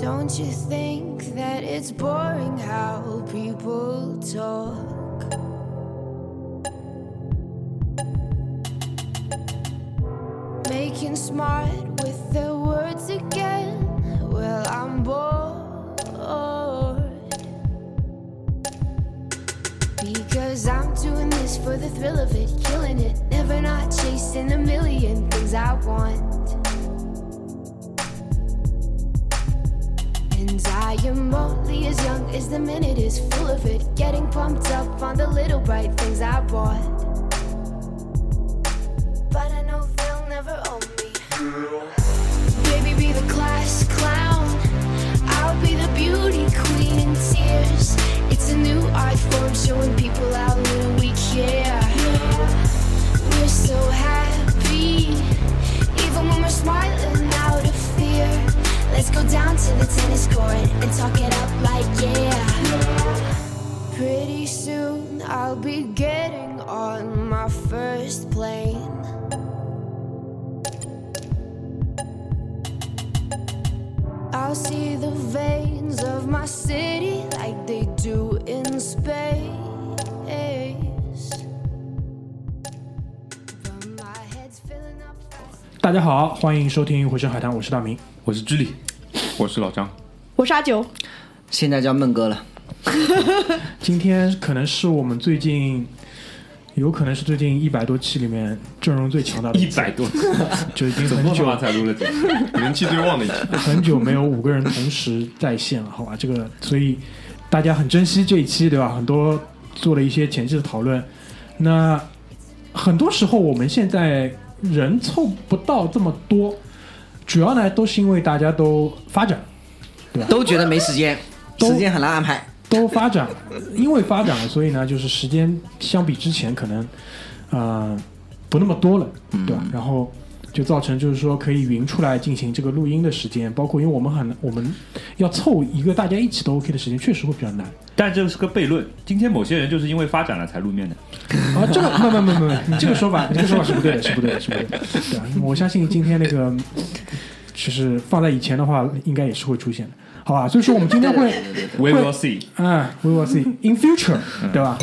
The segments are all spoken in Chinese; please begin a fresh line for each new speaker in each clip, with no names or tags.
Don't you think that it's boring how people talk? Making smart with their words again. Well, I'm bored. Because I'm doing this for the thrill of it, killing it. Never not chasing a million things I want. I am only as young as the minute is full of it. Getting pumped up on the little bright things I bought. down to the tennis court and talk it up like yeah. Pretty soon I'll be getting on my first plane. I'll see the veins of my city like they do in space. But my head's filling up fast.
大家好，欢迎收听《回声海滩》，我是大明。
我是居里， 我是老张。
我是阿九，
现在叫闷哥了，
今天可能是我们最近，有可能是最近一百多期里面阵容最强大的
一
次
百多，
就已经很久
怎么他妈才录了这个？
人气最旺的一期。
很久没有五个人同时在线了，好吧？这个所以大家很珍惜这一期，对吧？很多做了一些前期的讨论。那很多时候我们现在人凑不到这么多，主要呢都是因为大家都发展，对吧
都觉得没时间，时间很难安排。
都发展，因为发展了，所以呢，就是时间相比之前可能，呃，不那么多了，对吧？然后就造成就是说可以匀出来进行这个录音的时间，包括因为我们很我们要凑一个大家一起都 OK 的时间，确实会比较难
但这是个悖论。今天某些人就是因为发展了才露面的。
啊。这个没没没没，你这个说法，你这个说法是不对的，是不对的，是不对的。对啊，我相信今天那个，其实放在以前的话，应该也是会出现的，好吧？所以说我们今天会
We will see。
啊，we will see in future，对吧？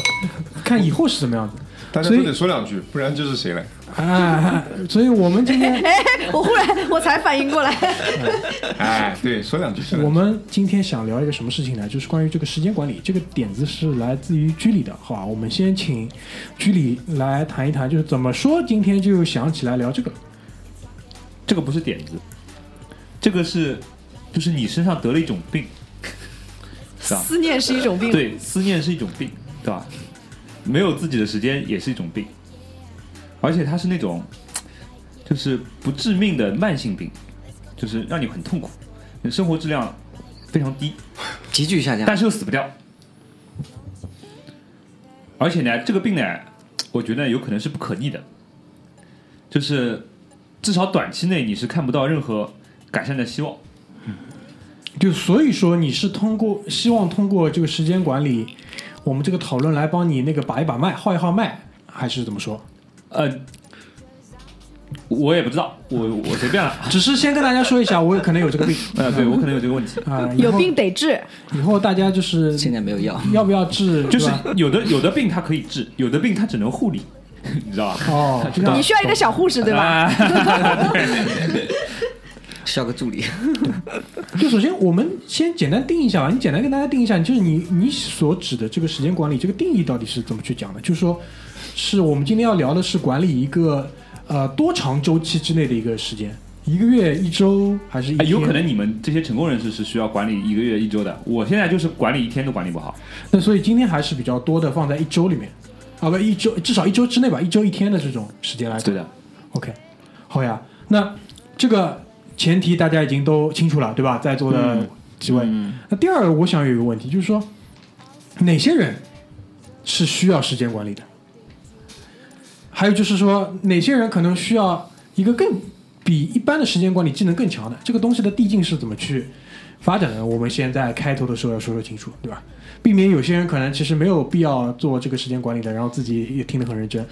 看以后是什么样子。
大家都得说两句，不然就是谁来？
啊，所以我们今天，
我忽然我才反应过来，
哎，对，说两句。说两句
我们今天想聊一个什么事情呢？就是关于这个时间管理。这个点子是来自于居里的，好吧？我们先请居里来谈一谈，就是怎么说今天就想起来聊这个。
这个不是点子，这个是就是你身上得了一种病，是吧？
思念是一种病。
对，思念是一种病，对吧？没有自己的时间也是一种病，而且它是那种就是不致命的慢性病，就是让你很痛苦，你生活质量非常低，
急剧下降。
但是又死不掉。而且呢，这个病呢，我觉得有可能是不可逆的，就是至少短期内你是看不到任何改善的希望。
就所以说，你是通过希望通过这个时间管理，我们这个讨论来帮你那个把一把脉，号一号脉，还是怎么说？
呃，我也不知道，我我随便了。
只是先跟大家说一下，我也可能有这个病
呃，对我可能有这个问题，
啊，
有病得治，
以后大家就是
现在没有药，
要不要治，
就是有的有的病它可以治，有的病它只能护理，你知道吧？
哦，
你需要一个小护士，对吧？
啊
需要个助理。
就首先，我们先简单定义一下吧。你简单跟大家定义一下，就是你你所指的这个时间管理，这个定义到底是怎么去讲的？就是说，是我们今天要聊的是管理一个呃多长周期之内的一个时间，一个月、一周还是一天？
哎有可能你们这些成功人士是需要管理一个月、一周的，我现在就是管理一天都管理不好。
那所以今天还是比较多的放在一周里面，啊不一周至少一周之内吧，一周一天的这种时间来。
对的
，OK，好呀。那这个前提大家已经都清楚了，对吧？在座的几位。那第二个，我想有一个问题，就是说，哪些人是需要时间管理的？还有就是说，哪些人可能需要一个更比一般的时间管理技能更强的？这个东西的递进是怎么去发展的？我们先在开头的时候要说说清楚，对吧？避免有些人可能其实没有必要做这个时间管理的，然后自己也听得很认真。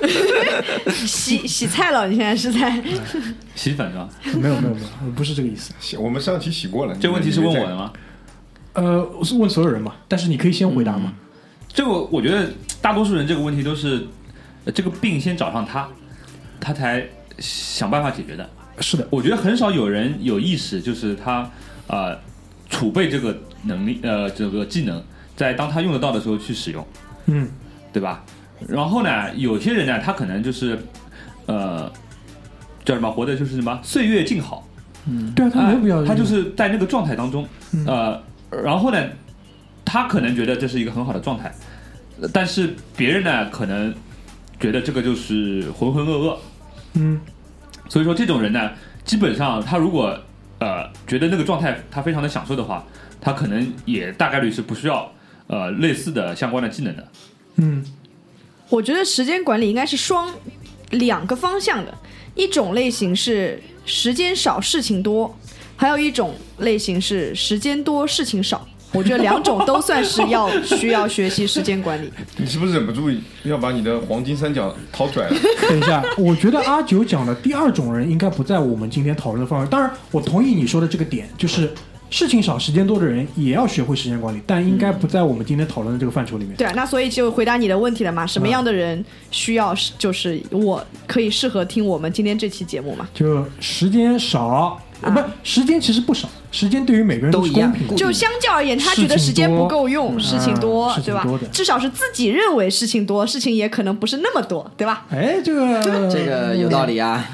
洗洗菜了，你现在是在？
洗粉是吧？
没有没有没有，不是这个意思。
洗我们上期洗过了，
这个问题是问我的
的。
吗？
呃，我是问所有人嘛，但是你可以先回答嘛。
这个我觉得大多数人这个问题都是，呃这个病先找上他，他才想办法解决的。
是的，
我觉得很少有人有意识，就是他呃储备这个能力呃这个技能，在当他用得到的时候去使用，
嗯，
对吧？然后呢，有些人呢，他可能就是呃叫什么，活的就是什么岁月静好，嗯。
对啊，他没有必要，
哎他就是在那个状态当中，
嗯。
呃，然后呢，他可能觉得这是一个很好的状态，但是别人呢，可能觉得这个就是浑浑噩噩，
嗯。
所以说这种人呢，基本上他如果呃觉得那个状态他非常的享受的话，他可能也大概率是不需要呃类似的相关的技能的。
嗯
我觉得时间管理应该是双两个方向的，一种类型是时间少事情多，还有一种类型是时间多事情少。我觉得两种都算是要需要学习时间管理。
你是不是忍不住要把你的黄金三角掏出来了？
等一下，我觉得阿九讲的第二种人应该不在我们今天讨论的范围。当然，我同意你说的这个点，就是事情少、时间多的人也要学会时间管理，但应该不在我们今天讨论的这个范畴里面。
对啊，那所以就回答你的问题了嘛？什么样的人需要就是我可以适合听我们今天这期节目嘛？
就时间少，啊不，时间其实不少，时间对于每个人
都一样
是公平的。
就相较而言，他觉得时间不够用，
事
事情多，对吧？至少是自己认为事情多，事情也可能不是那么多，对吧？
哎，这个
这个有道理啊。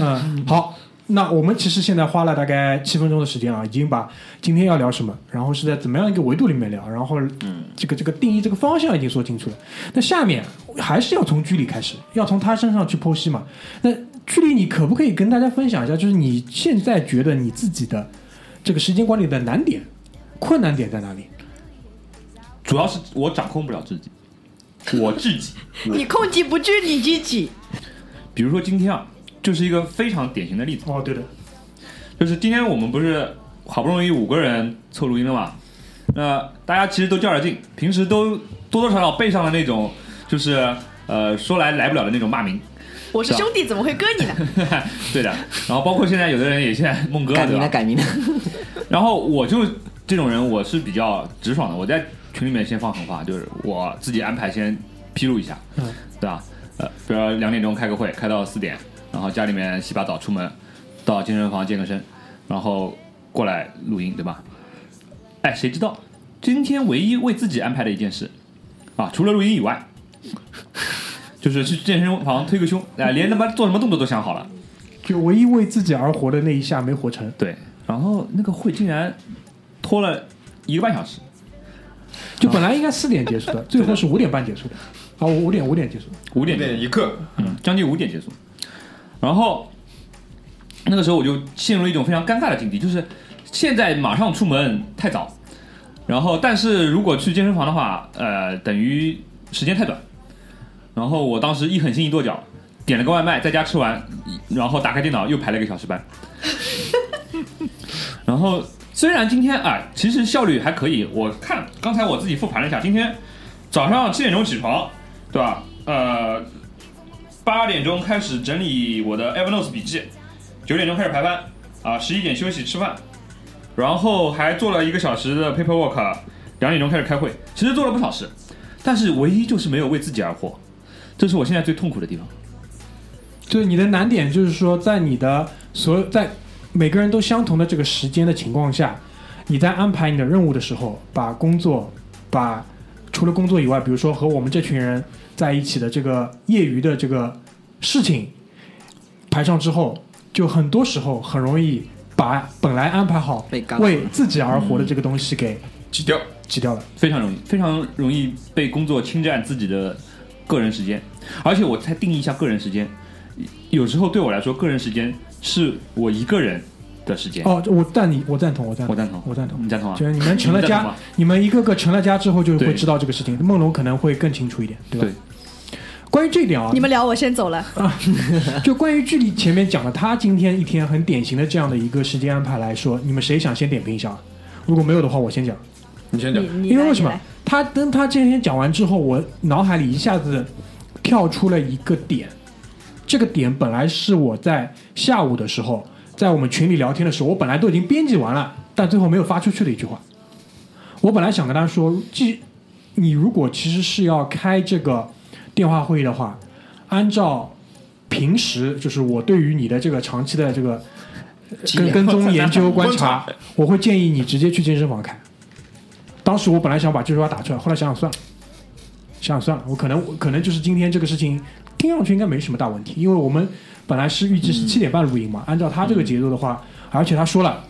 嗯，好，那我们其实现在花了大概七分钟的时间啊，已经把今天要聊什么，然后是在怎么样一个维度里面聊，然后嗯，这个这个定义这个方向已经说清楚了。那下面还是要从居里开始，要从他身上去剖析嘛。那居里，你可不可以跟大家分享一下，就是你现在觉得你自己的这个时间管理的难点、困难点在哪里？
主要是我掌控不了自己，我自己。
你控制不住你自己。
比如说今天啊，就是一个非常典型的例子，
哦，对的，
就是今天我们不是好不容易五个人凑录音了嘛？那大家其实都较着劲，平时都多多少少背上了那种，就是呃说来来不了的那种骂名，
我是兄弟，怎么会割你呢？
对的。然后包括现在有的人也现在梦哥了，
改名了，
对吧？
改名了。
然后我就这种人，我是比较直爽的。我在群里面先放狠话，就是我自己安排先披露一下，
嗯
对吧？呃，比如说两点钟开个会，开到四点，然后家里面洗把澡出门，到健身房健个身，然后过来录音，对吧？哎，谁知道今天唯一为自己安排的一件事啊，除了录音以外，就是去健身房推个胸，哎、连他妈做什么动作都想好了。
就唯一为自己而活的那一下没活成，
对，然后那个会竟然拖了一个半小时，
就本来应该四点结束的，最后是五点半结束的，啊，五点五点结束。
五点
点一刻，
嗯，将近五点结束。然后那个时候我就陷入了一种非常尴尬的境地，就是现在马上出门太早，然后但是如果去健身房的话，呃，等于时间太短。然后我当时一狠心一跺脚，点了个外卖，在家吃完，然后打开电脑又排了一个小时班。然后虽然今天啊、其实效率还可以，我看刚才我自己复盘了一下，今天早上七点钟起床，对吧？呃，八点钟开始整理我的 Evernote 笔记，九点钟开始排班，啊，十一点休息吃饭，然后还做了一个小时的 paperwork，两点钟开始开会，其实做了不少事，但是唯一就是没有为自己而活，这是我现在最痛苦的地方。
就是你的难点，就是说，在你的所有在每个人都相同的这个时间的情况下，你在安排你的任务的时候，把工作，把除了工作以外，比如说和我们这群人在一起的这个业余的这个事情排上之后，就很多时候很容易把本来安排好
被
为自己而活的这个东西给
挤掉。
挤掉了。
非常容易，非常容易被工作侵占自己的个人时间。而且我再定义一下个人时间，有时候对我来说，个人时间是我一个人的时间。
哦，我但你我赞同，我赞同，
我赞同
我赞同。
你赞同啊？
就是你们成了家
你
们一个个成了家之后，就会知道这个事情。梦龙可能会更清楚一点，对吧？
对
关于这一点啊，
你们聊，我先走了。
啊 就关于距离前面讲的，他今天一天很典型的这样的一个时间安排来说，你们谁想先点评一下啊？如果没有的话，我先讲。
你先讲
因为为什么？他跟他今天讲完之后，我脑海里一下子跳出了一个点，这个点本来是我在下午的时候在我们群里聊天的时候，我本来都已经编辑完了，但最后没有发出去的一句话。我本来想跟他说，既你如果其实是要开这个电话会议的话，按照平时就是我对于你的这个长期的这个跟 跟踪研究观察，我会建议你直接去健身房开。当时我本来想把这句话打出来，后来想想算了，想想算了，我可能可能就是今天这个事情听上去应该没什么大问题，因为我们本来是预计是七点半录音嘛，按照他这个节奏的话，而且他说了，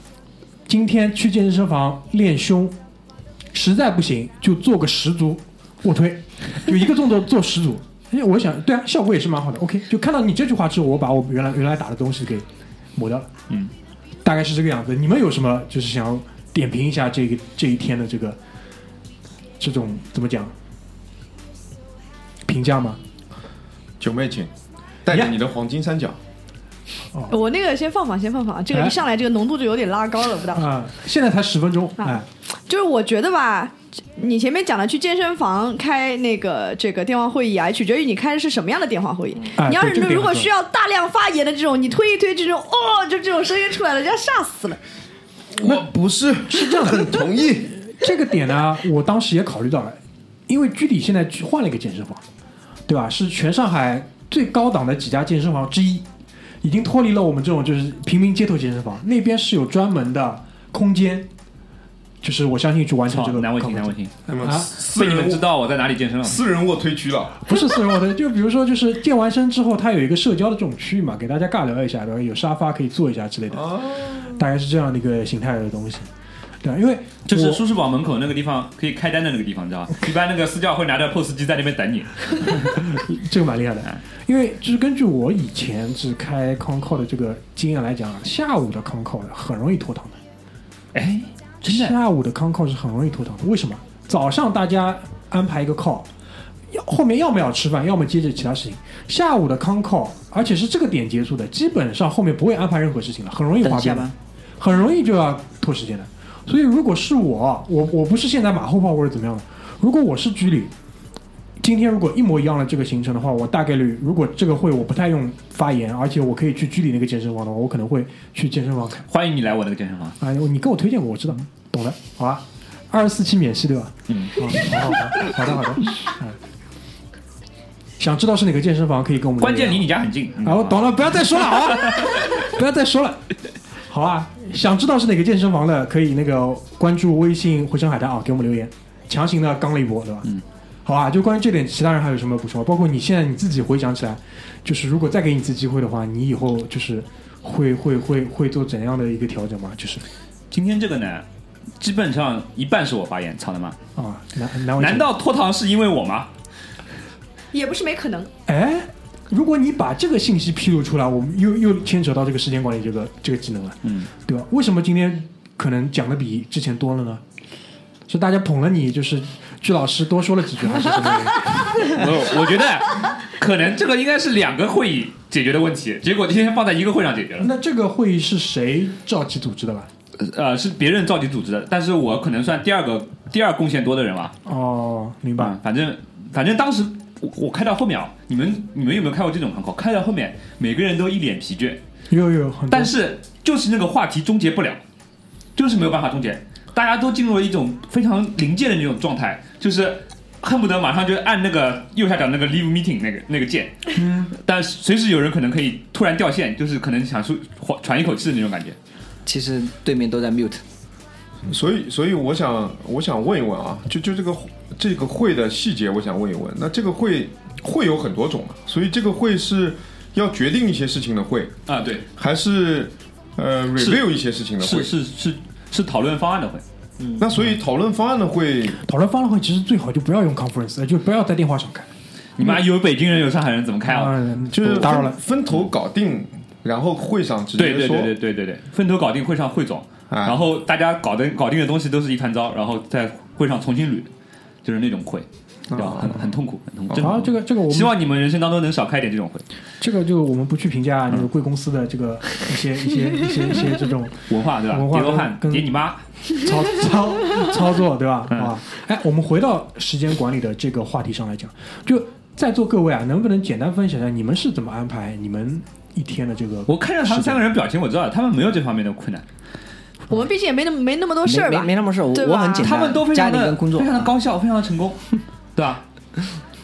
今天去健身房练胸，实在不行就做个十组卧推，就一个动作做十组。因为，我想对啊，效果也是蛮好的。OK，就看到你这句话之后，我把我原来原来打的东西给抹掉了。
嗯，
大概是这个样子。你们有什么就是想要点评一下这个这一天的这个这种怎么讲评价吗？
九妹请，带着你的黄金三角，
我那个先放放，先放放，这个
哎
一上来这个浓度就有点拉高了，不大。
啊、现在才十分钟，
啊
哎，
就是我觉得吧，你前面讲的去健身房开那个这个电话会议啊，取决于你开的是什么样的电话会议。
哎
你要是如果需要大量发言的这种，你推一推这种，哦，就这种声音出来了，人家吓死了。
我不是是这样，很同意。
这个点呢，我当时也考虑到了，因为居里现在换了一个健身房，对吧？是全上海最高档的几家健身房之一，已经脱离了我们这种就是平民街头健身房，那边是有专门的空间，就是我相信去完成这个
难为情，难为情，
那么
啊？
被你们知道我在哪里健身了？
私人卧推区了，
不是私人卧推，就比如说就是健完身之后，它有一个社交的这种区域嘛，给大家尬聊一下，对吧？有沙发可以坐一下之类的，大概是这样的一个形态的东西，对吧？因为
就是
我
舒适宝门口那个地方可以开单的那个地方，你知道吧？一般那个私教会拿着 POS 机在那边等你。
这个蛮厉害的，因为就是根据我以前是开 Concall 的这个经验来讲啊，下午的 Concall 很容易拖堂的。
哎，真的
下午的 Concall 是很容易拖堂的。为什么？早上大家安排一个 call，要后面要么要吃饭，要么接着其他事情。下午的 Concall，而且是这个点结束的，基本上后面不会安排任何事情了，很容易滑边很容易就要拖时间的。所以如果是我，我我不是现在马后炮或者怎么样的，如果我是居里，今天如果一模一样的这个行程的话，我大概率如果这个会我不太用发言，而且我可以去居里那个健身房的话，我可能会去健身房看。
欢迎你来我那个健身房。
啊，你跟我推荐过，我知道，懂的，好吧？二十四期免息对吧？
嗯，
啊，好好好，好的好的，嗯。想知道是哪个健身房，可以跟我们
关键离你家很近。嗯
啊，我懂了，不要再说了，好吧？不要再说了，好啊！想知道是哪个健身房的，可以那个关注微信“回声海滩”啊，给我们留言，强行的刚了一波，对吧？
嗯，
好啊。就关于这点，其他人还有什么补充？包括你现在你自己回想起来，就是如果再给你一次机会的话，你以后就是会会会会做怎样的一个调整吗？就是
今天这个呢，基本上一半是我发言，操他妈！
啊，难难
难道脱堂是因为我吗？
也不是没可能。
哎，如果你把这个信息披露出来，我们又又牵扯到这个时间管理这个这个技能了，
嗯，
对吧？为什么今天可能讲的比之前多了呢？是大家捧了你，就是鞠老师多说了几句，还是什么原因？
我我觉得可能这个应该是两个会议解决的问题，结果今天放在一个会上解决了。
那这个会议是谁召集组织的吧？
呃，是别人召集组织的，但是我可能算第二个第二贡献多的人吧。
哦，明白。
嗯，反正反正当时我我开到后面啊，你们你们有没有开过这种航口？开到后面每个人都一脸疲倦，
有有很，
但是就是那个话题终结不了，就是没有办法终结，大家都进入了一种非常临界的那种状态，就是恨不得马上就按那个右下角那个 leave meeting 那个那个键，
嗯，
但随时有人可能可以突然掉线，就是可能想出缓喘一口气的那种感觉。
其实对面都在 mute，
所以，所以我想，我想问一问啊，就就这个这个会的细节，我想问一问。那这个会会有很多种啊，所以这个会是要决定一些事情的会，
啊，对，
还是呃
是
review 一些事情的会
是？是是是讨论方案的会。
那所以讨论方案的会，
讨论方案的会其实最好就不要用 conference，就不要在电话上开。
你妈有北京人有上海人怎么开啊？
嗯，
就是
打扰了
分。头搞定，然后会上直接说。
对对对对对对对，分头搞定会上汇总，
啊
然后大家搞的搞定的东西都是一团糟，然后在会上重新捋，就是那种会，然后很很痛苦，很痛苦。
好，这个这个我
希望你们人生当中能少开点这种会，
这个就我们不去评价那个贵公司的这个 一些一些一些一些这种
文化对吧？
文化跟
叠你妈，
操操操作，对吧？
嗯
啊，哎，我们回到时间管理的这个话题上来讲，就在座各位啊，能不能简单分享一下你们是怎么安排你们一天的这个？
我看着他们三个人表情，我知道他们没有这方面的困难，
我们毕竟也没那么没那么多事儿
没
吧？
没没那么事儿，我我很简单，
他们都非常的
里跟工作
非常的高效，非常的成功，对吧？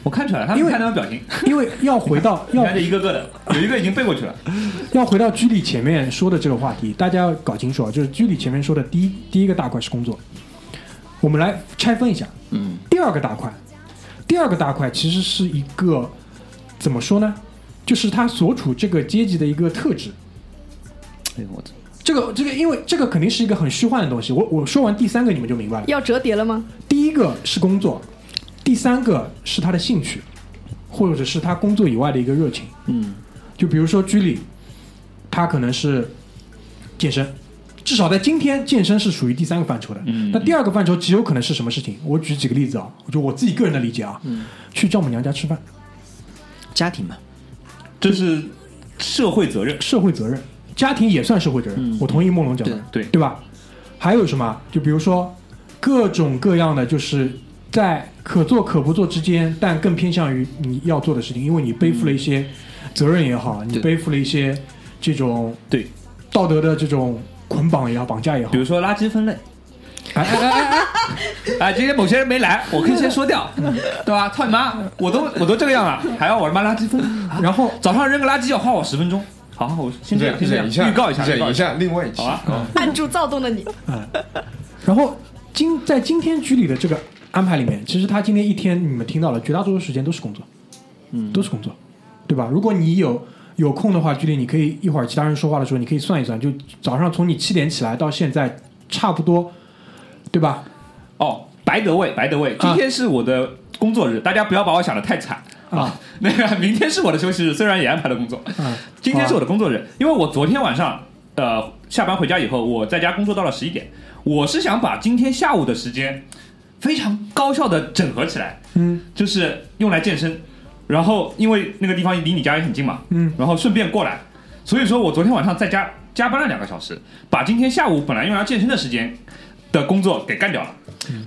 我看出来了，他
因为
们看他们表情，
因为要回到
你
要
看这一个个的，有一个已经背过去了，
要回到居里前面说的这个话题，大家要搞清楚啊，就是居里前面说的第一第一个大块是工作，我们来拆分一下。
嗯，
第二个大块，第二个大块其实是一个怎么说呢？就是他所处这个阶级的一个特质。
哎呦我操
这个这个，因为这个肯定是一个很虚幻的东西。我我说完第三个，你们就明白了。
要折叠了吗？
第一个是工作，第三个是他的兴趣，或者是他工作以外的一个热情。
嗯，
就比如说居里，他可能是健身，至少在今天，健身是属于第三个范畴的。
嗯
那第二个范畴极有可能是什么事情？我举几个例子啊，就我自己个人的理解啊，嗯去丈母娘家吃饭，
家庭嘛，
这是社会责任，
社会责任，家庭也算社会责任。
嗯
我同意梦龙讲的，
对
对吧？还有什么？就比如说各种各样的，就是在可做可不做之间，但更偏向于你要做的事情，因为你背负了一些责任也好，你背负了一些这种
对，
道德的这种捆绑也好，绑架也好
比。如说垃圾分类。
哎哎哎哎哎，
啊，今天某些人没来，我可以先说掉，对吧？操你妈！我都我都这个样了，还要我他妈垃圾分？
然后
早上扔个垃圾要花我十分钟。好，我先这样，先这样
忍一下，
预告一下，预告
忍一。下，另外一期
好啊
啊，
按住躁动的你，嗯
然后今在今天局里的这个安排里面，其实他今天一天你们听到了，绝大多数时间都是工作，
嗯，
都是工作，对吧？如果你有有空的话，局里你可以一会儿其他人说话的时候，你可以算一算，就早上从你七点起来到现在，差不多，对吧？
哦，白德位，白德位。今天是我的工作日，大家不要把我想的太惨
啊。
那个明天是我的休息日，虽然也安排了工作，
嗯，
今天是我的工作日，因为我昨天晚上呃下班回家以后，我在家工作到了十一点，我是想把今天下午的时间非常高效的整合起来，
嗯。
就是用来健身，然后因为那个地方离你家也很近嘛，
嗯。
然后顺便过来，所以说我昨天晚上在家加班了两个小时，把今天下午本来用来健身的时间的工作给干掉了。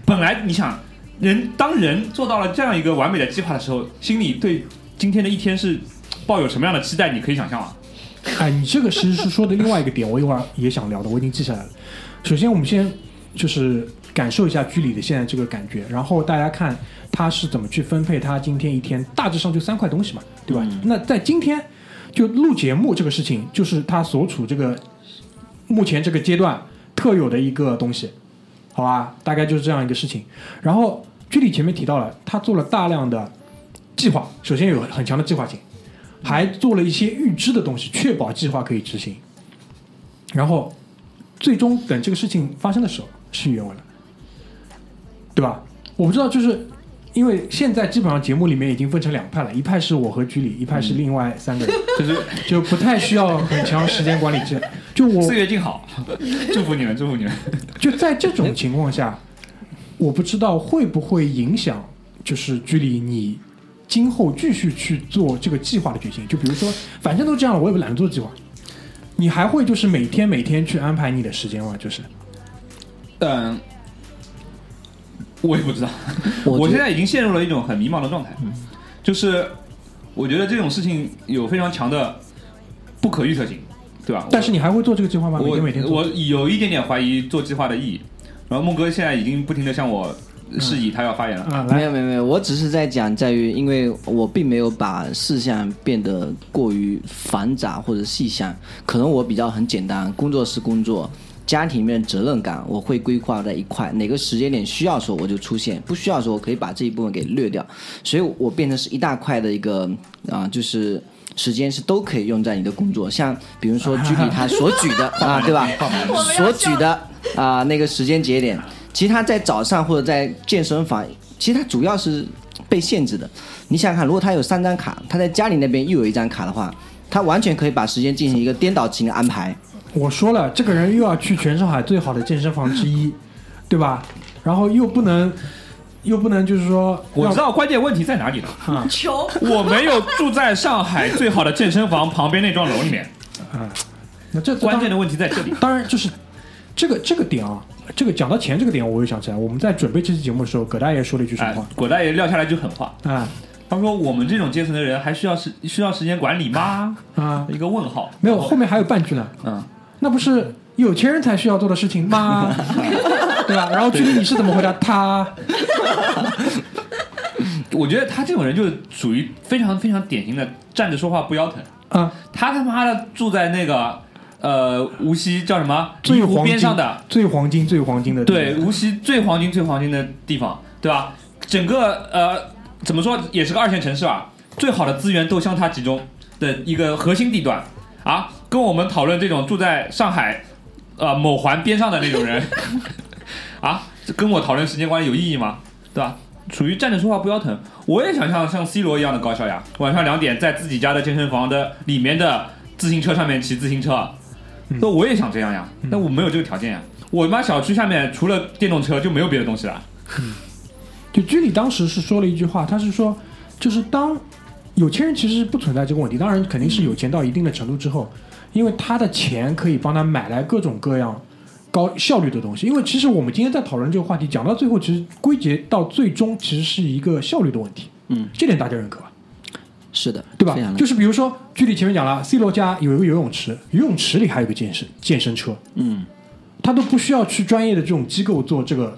本来你想，人当人做到了这样一个完美的计划的时候，心里对今天的一天是抱有什么样的期待？你可以想象吗。
哎，你这个其实是说的另外一个点，我一会儿也想聊的，我已经记下来了。首先，我们先就是感受一下居里的现在这个感觉，然后大家看他是怎么去分配他今天一天，大致上就三块东西嘛，对吧？那在今天就录节目这个事情，就是他所处这个目前这个阶段特有的一个东西，好吧？大概就是这样一个事情。然后居里前面提到了，他做了大量的计划，首先有很强的计划性。还做了一些预知的东西，确保计划可以执行。然后，最终等这个事情发生的时候，事与愿违了，对吧？我不知道，就是因为现在基本上节目里面已经分成两派了，一派是我和居里，一派是另外三个人，
就是
就不太需要很强时间管理制。就我
岁月静好，祝福你们，祝福你们。
就在这种情况下，我不知道会不会影响，就是距离你今后继续去做这个计划的决心。就比如说，反正都这样了，我也不懒得做计划。你还会就是每天每天去安排你的时间吗？就是
嗯，我也不知道，
我
我现在已经陷入了一种很迷茫的状态，就是我觉得这种事情有非常强的不可预测性，对吧？
但是你还会做这个计划吗？每
我
天每天。
我有一点点怀疑做计划的意义。然后孟哥现在已经不停的向我示意，他要发言了。
啊，
没有没有没有，我只是在讲，在于因为我并没有把事项变得过于繁杂或者细项，可能我比较很简单，工作是工作，家庭里面的责任感我会规划在一块，哪个时间点需要的时候我就出现，不需要的时候我可以把这一部分给略掉，所以我变成是一大块的一个啊，就是。时间是都可以用在你的工作，像比如说 居里他所举的啊，对吧？所举的啊、那个时间节点，其实他在早上或者在健身房，其实他主要是被限制的。你想想看，如果他有三张卡，他在家里那边又有一张卡的话，他完全可以把时间进行一个颠倒型的安排。
我说了，这个人又要去全上海最好的健身房之一，对吧？然后又不能，又不能就是说，
我知道关键问题在哪里了。
啊
穷，
我没有住在上海最好的健身房旁边那幢楼里面，
啊，那这
关键的问题在这里。
当然就是这个这个点啊，这个讲到钱这个点，我又想起来，我们在准备这期节目的时候，葛大爷说了一句什么
哎
话，
葛大爷撂下来一句狠话，
啊？
他说我们这种阶层的人还需要时需要时间管理吗？
啊，
一个问号。
没有，后面还有半句呢，
嗯，
那不是有钱人才需要做的事情吗？对吧？然后具体你是怎么回答？他
我觉得他这种人就是属于非常非常典型的站着说话不腰疼。
啊，
他他妈的住在那个呃无锡叫什么
最
湖
黄金
边上的，
最黄金最黄金的
对，无锡最黄金最黄金的地方，对吧？整个呃怎么说也是个二线城市吧，最好的资源都向他集中的一个核心地段啊，跟我们讨论这种住在上海呃某环边上的那种人 啊，这跟我讨论时间管理有意义吗？对吧？属于站着说话不腰疼。我也想像像 C 罗一样的高效呀，晚上两点在自己家的健身房的里面的自行车上面骑自行车，那我也想这样呀，但我没有这个条件呀。我妈小区下面除了电动车就没有别的东西了。
就居里当时是说了一句话，他是说，就是当有钱人其实是不存在这个问题，当然肯定是有钱到一定的程度之后，因为他的钱可以帮他买来各种各样高效率的东西。因为其实我们今天在讨论这个话题，讲到最后，其实归结到最终其实是一个效率的问题。
嗯，
这点大家认可吧？
是的，
对吧就是比如说，具体前面讲了，C 罗家有一个游泳池，游泳池里还有一个健身健身车，
嗯，
他都不需要去专业的这种机构做这个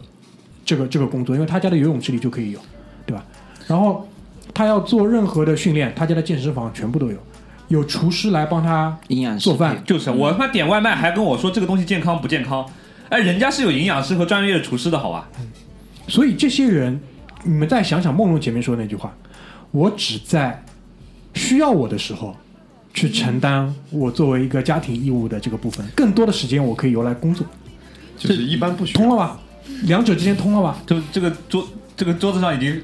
这个这个工作，因为他家的游泳池里就可以有，对吧？然后他要做任何的训练，他家的健身房全部都有，有厨师来帮他
营养
做饭，
就是我他妈点外卖还跟我说这个东西健康不健康，哎，人家是有营养师和专业的厨师的好吧？
所以这些人，你们再想想梦龙前面说的那句话，我只在需要我的时候去承担我作为一个家庭义务的这个部分，更多的时间我可以由来工作，
就是一般不需
通了吧？两者之间通了吧？
就这个桌这个桌子上已经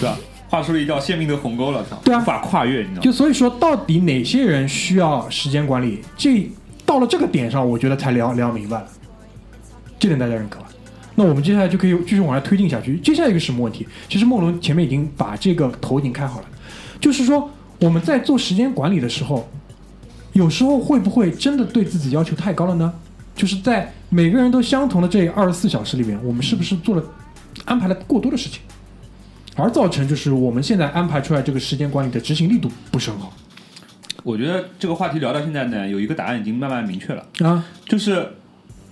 对吧，画出了一道鲜明的鸿沟了，
对啊
无法跨越，你知道吗？
就所以说，到底哪些人需要时间管理？这到了这个点上，我觉得才聊聊明白了，这点大家认可吧？那我们接下来就可以继续往下推进下去。接下来一个什么问题？其实梦龙前面已经把这个头已经开好了，就是说我们在做时间管理的时候，有时候会不会真的对自己要求太高了呢？就是在每个人都相同的这二十四小时里面，我们是不是做了安排了过多的事情，而造成就是我们现在安排出来这个时间管理的执行力度不是很好
我觉得这个话题聊到现在呢，有一个答案已经慢慢明确了，
啊？
就是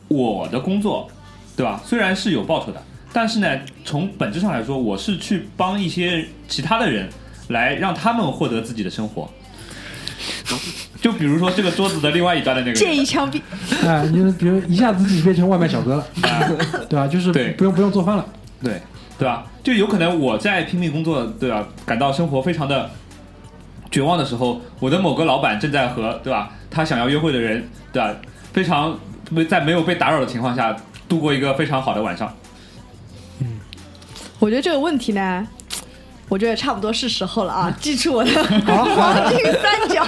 我的工作，对吧？虽然是有报酬的，但是呢，从本质上来说，我是去帮一些其他的人来让他们获得自己的生活。就比如说这个桌子的另外一端的那个人，
建议枪毙。
哎，你就比如一下子自己变成外卖小哥了，
啊
对吧？就是
对
不用不用做饭了，
对对吧？就有可能我在拼命工作，对吧？感到生活非常的绝望的时候，我的某个老板正在和对吧？他想要约会的人，对吧？非常在没有被打扰的情况下，度过一个非常好的晚上。
嗯我觉得这个问题呢，我觉得差不多是时候了啊！记住我的黄金三角。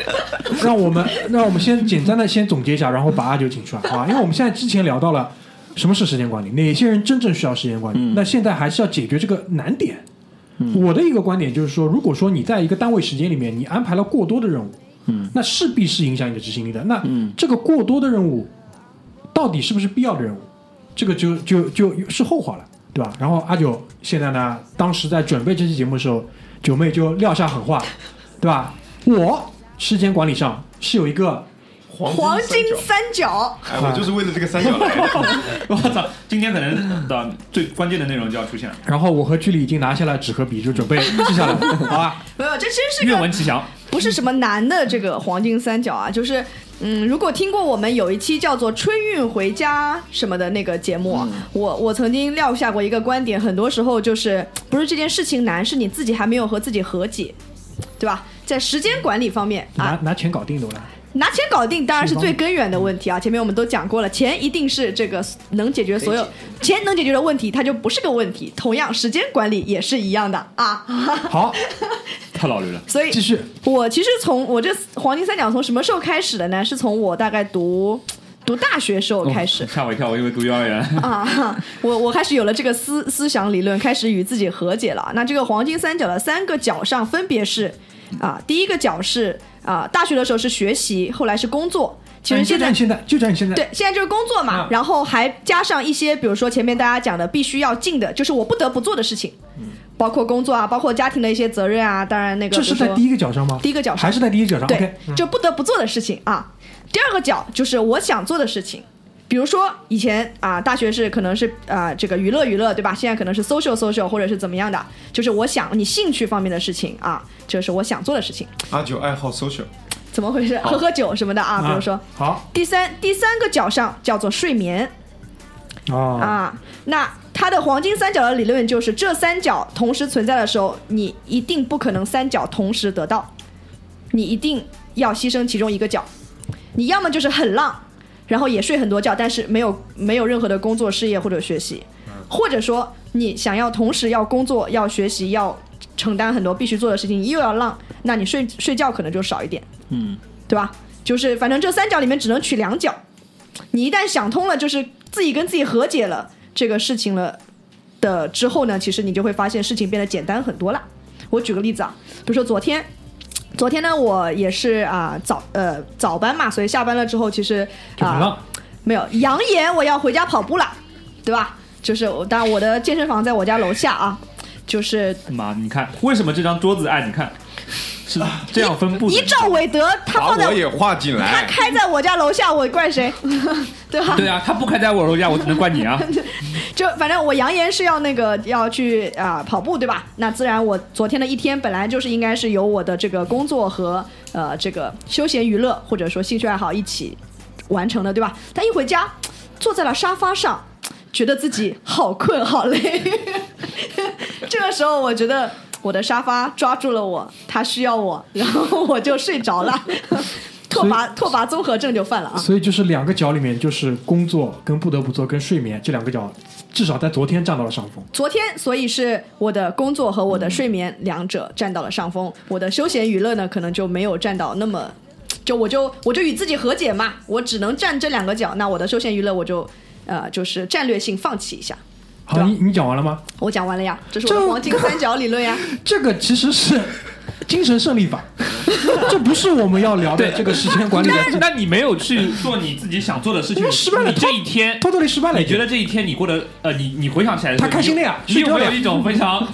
让我们让我们先简单的先总结一下，然后把阿九请出来，好吧？因为我们现在之前聊到了什么是时间管理，哪些人真正需要时间管理，那现在还是要解决这个难点。我的一个观点就是说，如果说你在一个单位时间里面，你安排了过多的任务，
嗯，
那势必是影响你的执行力的。那
嗯
这个过多的任务，到底是不是必要的任务？这个就就就是后话了，对吧？然后阿九现在呢，当时在准备这期节目的时候，九妹就撂下狠话，对吧？我时间管理上是有一个
黄
黄金
三角。
三角，
哎，我就是为了这个三角来的。
我操！今天可能的最关键的内容就要出现了，
然后我和居里已经拿下了纸和笔，就准备记下来，好吧？
没有，这其实是
愿
个
闻其详。
不是什么难的这个黄金三角啊，就是嗯，如果听过我们有一期叫做《春运回家》什么的那个节目啊，我我曾经撂下过一个观点，很多时候就是不是这件事情难，是你自己还没有和自己和解，对吧？在时间管理方面啊，
拿拿钱搞定的，我来。
拿钱搞定当然是最根源的问题啊！前面我们都讲过了，钱一定是这个能解决所有钱能解决的问题，它就不是个问题。同样，时间管理也是一样的啊。
好，
太老驴了，
所以
继续。
我其实从我这黄金三角从什么时候开始的呢？是从我大概读读大学时候开始。
吓我一跳，我以为读幼儿园。
啊，我我开始有了这个思思想理论，开始与自己和解了。那这个黄金三角的三个角上分别是啊，第一个角是啊，大学的时候是学习，后来是工作。其实现在
就讲你现在。
对，现在就是工作嘛，
啊
然后还加上一些，比如说前面大家讲的必须要进的，就是我不得不做的事情。包括工作啊，包括家庭的一些责任啊，当然那个
这是在第一个角上吗？
第一个角上
还是在第一个角上
对就不得不做的事情啊。第二个角就是我想做的事情，比如说以前啊，大学是可能是啊这个娱乐娱乐，对吧？现在可能是 social social 或者是怎么样的，就是我想你兴趣方面的事情啊，这是我想做的事情。
阿九爱好 social，
怎么回事？喝喝酒什么的啊，比如说。
好
第三第三个角上叫做睡眠
啊，
啊，那它的黄金三角的理论就是这三角同时存在的时候，你一定不可能三角同时得到，你一定要牺牲其中一个角，你要么就是很浪，然后也睡很多觉，但是没有没有任何的工作事业或者学习，或者说你想要同时要工作要学习要承担很多必须做的事情，你又要浪，那你睡睡觉可能就少一点，
嗯，
对吧？就是反正这三角里面只能取两角，你一旦想通了，就是自己跟自己和解了这个事情了的之后呢，其实你就会发现事情变得简单很多了。我举个例子啊，比如说昨天，昨天呢我也是啊、早呃早班嘛，所以下班了之后其实啊、
呃。
没有扬言我要回家跑步了，对吧？就是我当然我的健身房在我家楼下啊，就是
妈，你看为什么这张桌子哎，你看是这样分布的？
依照韦德他放在
我也画进
他。开在我家楼下，我怪谁？对吧？
对啊，他不开在我楼下，我只能怪你啊。
就反正我扬言是要那个要去啊、跑步，对吧？那自然我昨天的一天本来就是应该是由我的这个工作和呃这个休闲娱乐或者说兴趣爱好一起完成的，对吧？但一回家坐在了沙发上，觉得自己好困好累。这个时候我觉得我的沙发抓住了我，它需要我，然后我就睡着了。拓跋拓跋综合症就犯了啊！
所以就是两个角里面，就是工作跟不得不做跟睡眠这两个角，至少在昨天占到了上风。
昨天，所以是我的工作和我的睡眠两者占到了上风，我的休闲娱乐呢，可能就没有占到那么，就我就我就与自己和解嘛，我只能占这两个角，那我的休闲娱乐我就呃就是战略性放弃一下。
好，你你讲完了吗？
我讲完了呀，这是我的黄金三角理论呀。
这个其实是精神胜利法，这不是我们要聊的这个时间管理的。
那你没有去做你自己想做的事情，
那失败了
你这一天，
偷偷的失败了，
你觉得这一天你过得呃，你你回想起来
他开心的呀
你有没有一种非常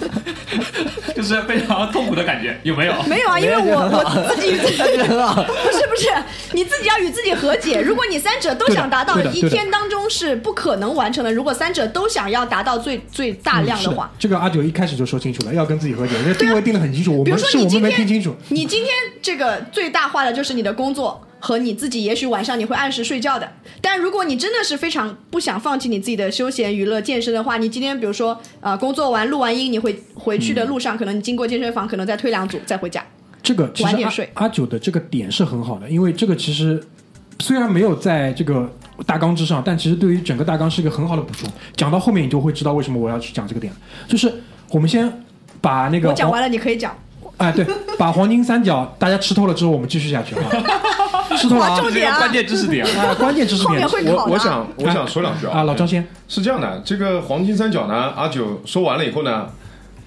就是非常痛苦的感觉？有没有？
没有啊，因为我我自己与自己。不是不是，你自己要与自己和解。如果你三者都想达到，一天当中是不可能完成的。如果三者都想要达到最最大量的话，
这个阿九一开始就说清楚了，要跟自己和解，因为定位定的很清楚。我
比如
们是我们
说你今天
没听清楚。
你今天这个最大化的就是你的工作和你自己，也许晚上你会按时睡觉的。但如果你真的是非常不想放弃你自己的休闲娱乐、健身的话，你今天比如说呃工作完录完音，你会回去的路上，可能你经过健身房，可能再推两组再回家。
这个其实阿
晚点睡
阿九的这个点是很好的，因为这个其实虽然没有在这个大纲之上，但其实对于整个大纲是一个很好的补充。讲到后面，你就会知道为什么我要去讲这个点了。就是我们先把那个
我讲完了，你可以讲。
哎，对，把黄金三角大家吃透了之后，我们继续下去啊。吃透了啊
这个关键知识点。
啊，关键知识
后面
点。
我我想我想说两句
啊，老张先。
是这样的，这个黄金三角呢，阿九说完了以后呢，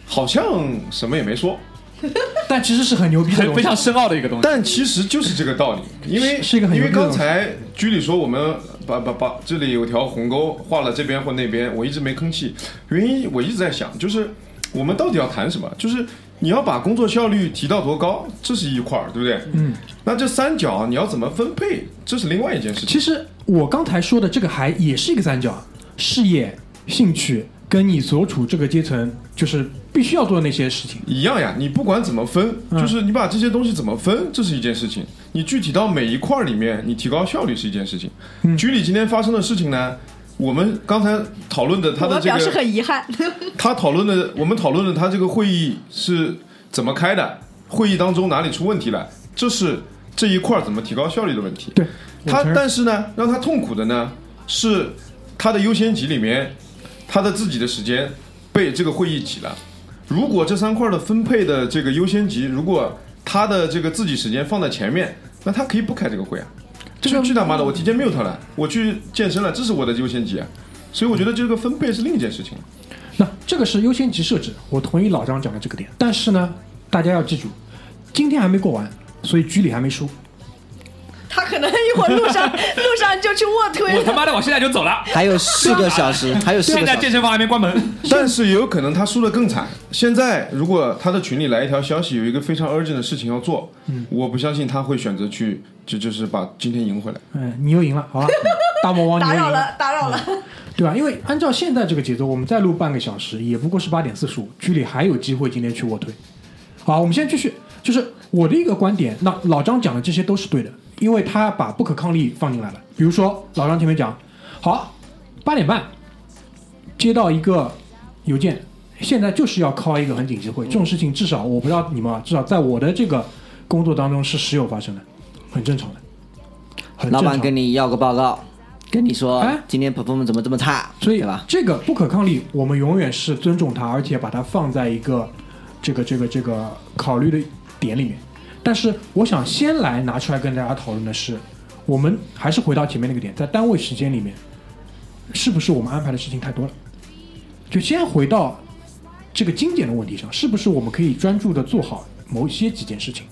好像什么也没说，
但其实是很牛逼的东西
很非常深奥的一个东西。
但其实就是这个道理，因为
是是一个很
因为刚才居里说我们把把把这里有条鸿沟画了这边或那边，我一直没吭气，原因我一直在想，就是我们到底要谈什么？就是你要把工作效率提到多高，这是一块儿，对不对？
嗯，
那这三角你要怎么分配，这是另外一件事情。
其实我刚才说的这个还也是一个三角，事业、兴趣跟你所处这个阶层，就是必须要做的那些事情。
一样呀，你不管怎么分，
嗯
就是你把这些东西怎么分，这是一件事情。你具体到每一块儿里面，你提高效率是一件事情。
嗯
局里今天发生的事情呢，我们刚才讨论的他的这
我表示
个，
很遗憾。
他讨论的，我们讨论的他这个会议是怎么开的，会议当中哪里出问题了，这是这一块儿怎么提高效率的问题。
对，
他但是呢，让他痛苦的呢是他的优先级里面，他的自己的时间被这个会议挤了。如果这三块的分配的这个优先级，如果他的这个自己时间放在前面，那他可以不开这个会啊。
这个
去去他妈的，我提前 mute 了，我去健身了，这是我的优先级啊。所以我觉得这个分配是另一件事情。
那这个是优先级设置，我同意老张讲的这个点。但是呢，大家要记住，今天还没过完，所以局里还没输。
他可能一会儿路上路上就去卧推。
我他妈的，我现在就走了。
还有四个小时，还有四
现
个小时。
在健身房还没关门。
但是也有可能他输的更惨。现在如果他的群里来一条消息，有一个非常 urgent 的事情要做，我不相信他会选择去，就就是把今天赢回来。
嗯，你又赢了，好吧？大魔王，你又赢
打扰了，打扰了。
对吧？因为按照现在这个节奏，我们再录半个小时，也不过是八点四十五，距离还有机会今天去卧推。好，我们先继续，就是我的一个观点。那老张讲的这些都是对的，因为他把不可抗力放进来了。比如说老张前面讲，好，八点半接到一个邮件，现在就是要 call 一个很紧急会，这种事情至少我不知道你们啊，至少在我的这个工作当中是时有发生的，很正常的。很
老板跟你要个报告，跟你说
哎
今天 performance 怎么这么差，
所以
对吧？
这个不可抗力，我们永远是尊重它，而且把它放在一个这个这个这个考虑的点里面。但是我想先来拿出来跟大家讨论的是，我们还是回到前面那个点，在单位时间里面，是不是我们安排的事情太多了？就先回到这个精简的问题上，是不是我们可以专注的做好某些几件事情？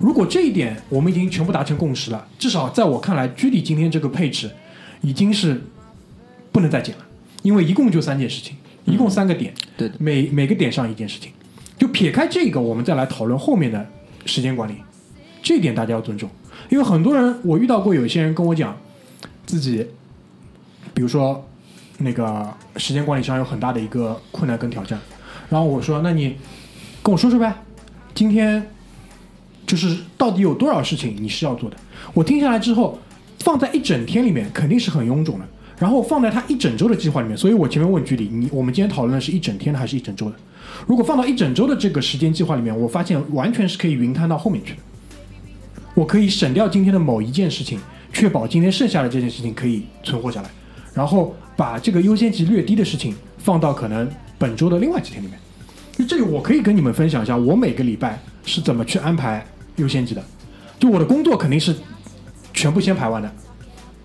如果这一点我们已经全部达成共识了，至少在我看来，居里今天这个配置已经是不能再减了，因为一共就三件事情，一共三个点，
对的，
每每个点上一件事情。就撇开这个，我们再来讨论后面的时间管理，这点大家要尊重。因为很多人，我遇到过有些人跟我讲，自己，比如说那个时间管理上有很大的一个困难跟挑战，然后我说，那你跟我说说呗，今天就是到底有多少事情你是要做的？我听下来之后，放在一整天里面肯定是很臃肿的，然后放在他一整周的计划里面，所以我前面问居里，你我们今天讨论的是一整天的还是一整周的？如果放到一整周的这个时间计划里面，我发现完全是可以云摊到后面去的。我可以省掉今天的某一件事情，确保今天剩下的这件事情可以存活下来，然后把这个优先级略低的事情放到可能本周的另外几天里面。就这里，我可以跟你们分享一下，我每个礼拜是怎么去安排优先级的。就我的工作肯定是全部先排完的，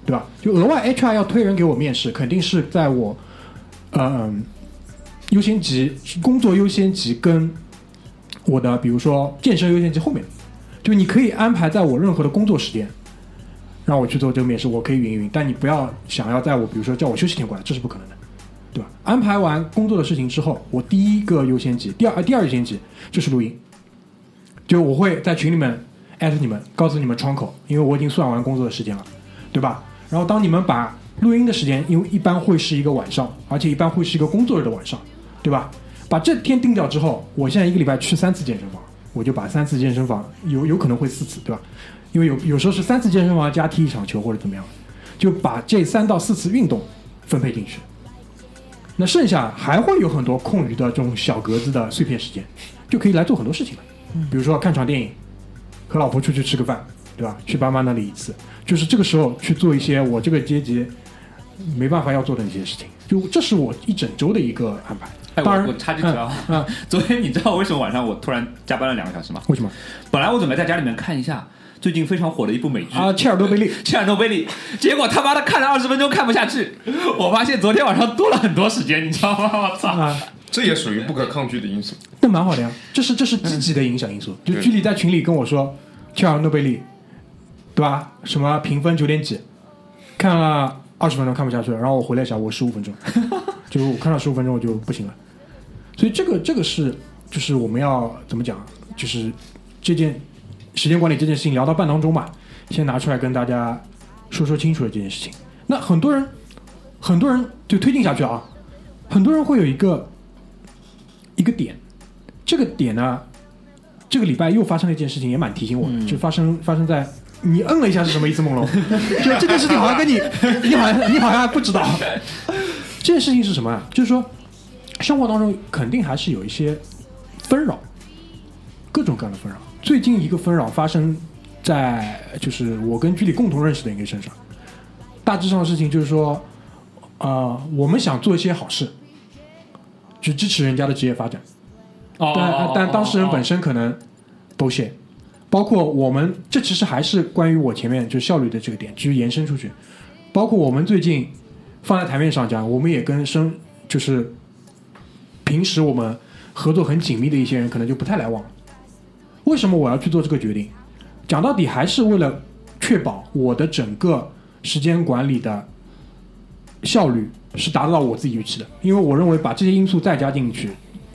对吧？就额外 HR 要推人给我面试，肯定是在我嗯优先级工作优先级跟我的比如说健身优先级后面，就你可以安排在我任何的工作时间，让我去做这个面试，我可以云一云，但你不要想要在我比如说叫我休息天过来，这是不可能的，对吧？安排完工作的事情之后，我第一个优先级，第二呃第二优先级就是录音，就我会在群里面艾特你们，告诉你们窗口，因为我已经算完工作的时间了，对吧？然后当你们把录音的时间，因为一般会是一个晚上，而且一般会是一个工作日的晚上，对吧？把这天定掉之后，我现在一个礼拜去三次健身房，我就把三次健身房有有可能会四次，对吧？因为有有时候是三次健身房加踢一场球或者怎么样，就把这三到四次运动分配进去。那剩下还会有很多空余的这种小格子的碎片时间，就可以来做很多事情了。比如说看场电影，和老婆出去吃个饭，对吧？去爸妈那里一次，就是这个时候去做一些我这个阶级没办法要做的一些事情。就这是我一整周的一个安排。
哎，
当然，
我我插句嘴啊，
嗯，
昨天你知道为什么晚上我突然加班了两个小时吗？
为什么
本来我准备在家里面看一下最近非常火的一部美剧
啊？切尔诺贝利，
切尔诺贝利，结果他妈的看了二十分钟看不下去，我发现昨天晚上多了很多时间，你知道吗？我操！
啊，
这也属于不可抗拒的因素。
那蛮好的呀，这是这是积极的影响因素。就
对
居里在群里跟我说，切尔诺贝利，对吧？什么评分九点几，看了二十分钟看不下去了，然后我回来一下，我十五分钟，就我看了十五分钟我就不行了。所以这个这个是就是我们要怎么讲，就是这件时间管理这件事情聊到半当中吧，先拿出来跟大家说说清楚了这件事情。那很多人很多人就推进下去啊，很多人会有一个一个点，这个点呢，这个礼拜又发生了一件事情，也蛮提醒我的，就发生发生在你摁了一下是什么意思，梦龙？就这件事情好像跟你，你好像你好像还不知道。这件事情是什么啊？就是说，生活当中肯定还是有一些纷扰，各种各样的纷扰。最近一个纷扰发生在就是我跟居里共同认识的一个人身上，大致上的事情就是说，呃，我们想做一些好事，去支持人家的职业发展。
哦
但但当事人本身可能 bullshit，包括我们这其实还是关于我前面就效率的这个点，继续延伸出去，包括我们最近放在台面上讲，我们也跟生就是平时我们合作很紧密的一些人，可能就不太来往。为什么我要去做这个决定？讲到底还是为了确保我的整个时间管理的效率是达到我自己预期的，因为我认为把这些因素再加进去，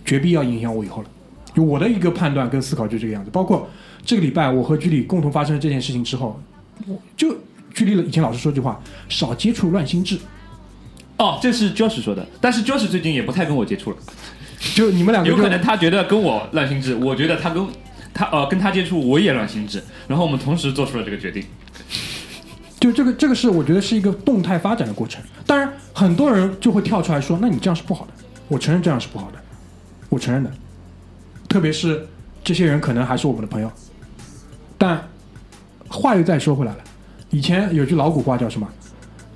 绝必要影响我以后了。就我的一个判断跟思考就这个样子。包括这个礼拜我和居里共同发生了这件事情之后，我就居里以前老师说句话，少接触乱心智。
哦，这是 Josh 说的，但是 Josh 最近也不太跟我接触了，
就你们两个
有可能他觉得跟我乱心智，我觉得他跟他呃跟他接触我也乱心智，然后我们同时做出了这个决定。
就这个这个是我觉得是一个动态发展的过程。当然，很多人就会跳出来说：“那你这样是不好的。”我承认这样是不好的，我承认的。特别是这些人可能还是我们的朋友，但话又再说回来了，以前有句老古话叫什么？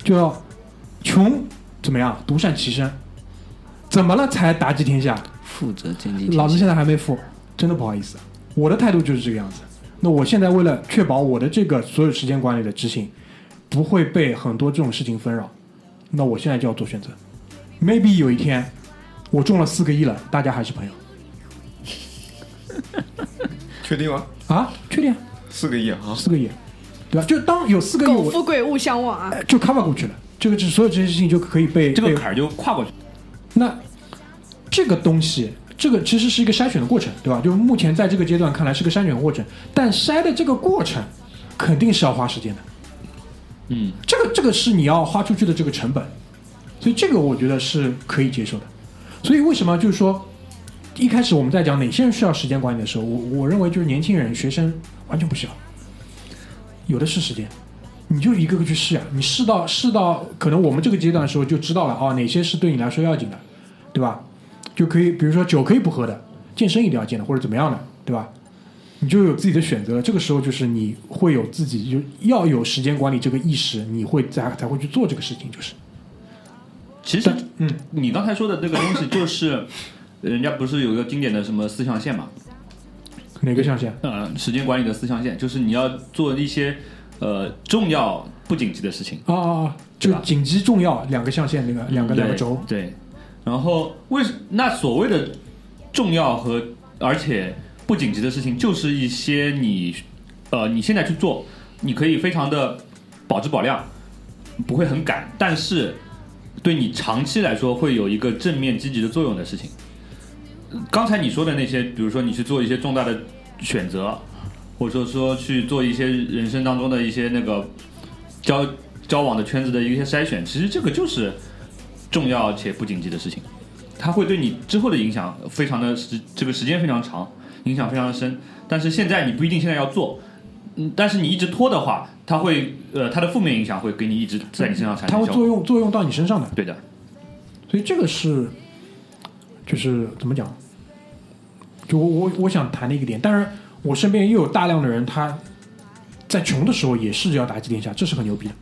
叫“穷怎么样，独善其身”。怎么了才达济天下？
富则兼济天。
老子现在还没富，真的不好意思。我的态度就是这个样子。那我现在为了确保我的这个所有时间管理的执行不会被很多这种事情纷扰，那我现在就要做选择。Maybe 有一天我中了四个亿了，大家还是朋友
确定吗？
啊？确定啊？
四个亿啊！
四个亿，对吧？就当有四个亿，
富贵勿相忘啊！
哎就 cover 过去了。这个是所有这些事情就可以被被
这个坎儿就跨过去。
那这个东西，这个其实是一个筛选的过程，对吧？就目前在这个阶段看来是个筛选过程，但筛的这个过程肯定是要花时间的。
嗯，
这个这个是你要花出去的这个成本，所以这个我觉得是可以接受的。所以为什么就是说，一开始我们在讲哪些人需要时间管理的时候，我我认为就是年轻人、学生完全不需要，有的是时间。你就一个个去试啊，你试到试到可能我们这个阶段的时候就知道了啊，哪些是对你来说要紧的，对吧？就可以，比如说酒可以不喝的，健身一定要健的，或者怎么样的，对吧？你就有自己的选择。这个时候就是你会有自己就要有时间管理这个意识，你会才才会去做这个事情，就是。
其实，
嗯，
你刚才说的这个东西，就是人家不是有一个经典的什么四象限嘛？
哪个象限？
嗯，时间管理的四象限，就是你要做一些呃重要不紧急的事情。
啊啊啊！就紧急重要两个象限，那个两个两个轴。
对，然后为什那所谓的重要和而且不紧急的事情，就是一些你呃你现在去做，你可以非常的保质保量，不会很赶，但是对你长期来说会有一个正面积极的作用的事情。刚才你说的那些，比如说你去做一些重大的选择，或者说说去做一些人生当中的一些那个交交往的圈子的一些筛选，其实这个就是重要且不紧急的事情，它会对你之后的影响非常的时这个时间非常长，影响非常的深。但是现在你不一定现在要做，嗯，但是你一直拖的话，它会呃它的负面影响会给你一直在你身上产生
它会作。用作用到你身上的，
对的，
所以这个是，就是怎么讲？就我我我想谈的一个点，当然我身边又有大量的人，他在穷的时候也试着要打击天下，这是很牛逼的。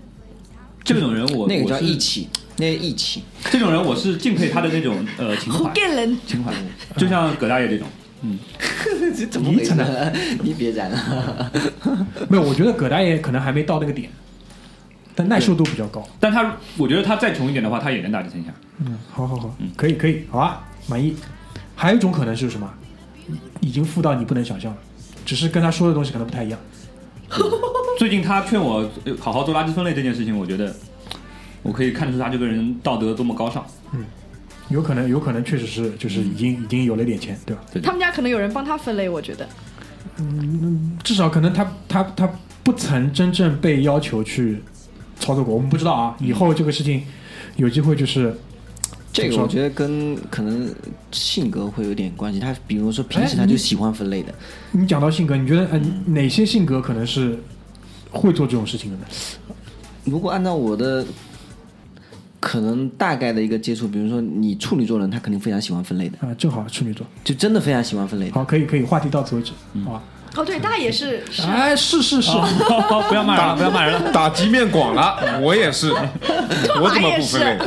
这种人我
那个叫义气，那个义气。
这种人我是敬佩他的那种呃情怀情怀，就像葛大爷这种，嗯
怎么回事呢？你别染了。
没有，我觉得葛大爷可能还没到那个点，但耐受度比较高。
但他我觉得他再穷一点的话，他也能打击天下。
嗯，好好好，嗯可以可以，好吧，满意。还有一种可能是什么？已经富到你不能想象了，只是跟他说的东西可能不太一样。
最近他劝我呃好好做垃圾分类这件事情，我觉得我可以看出他这个人道德多么高尚。
嗯有可能，有可能确实是，就是已经、已经有了点钱，对吧？
对，
他们家可能有人帮他分类，我觉得。
嗯至少可能他他他不曾真正被要求去操作过，我们不知道啊。以后这个事情有机会就是
这个我觉得跟可能性格会有点关系。他比如说平时他就喜欢分类的，
你讲到性格，你觉得呃哪些性格可能是会做这种事情的呢？
如果按照我的可能大概的一个接触，比如说你处女座人，他肯定非常喜欢分类的，
啊，正好处女座，
就真的非常喜欢分类的。
好，可以可以，话题到此为止，好吧？
哦，对，大爷是是
哎，是是是，
不要骂人了，不要骂人了。
打击面广了，我也是，我怎么不分类？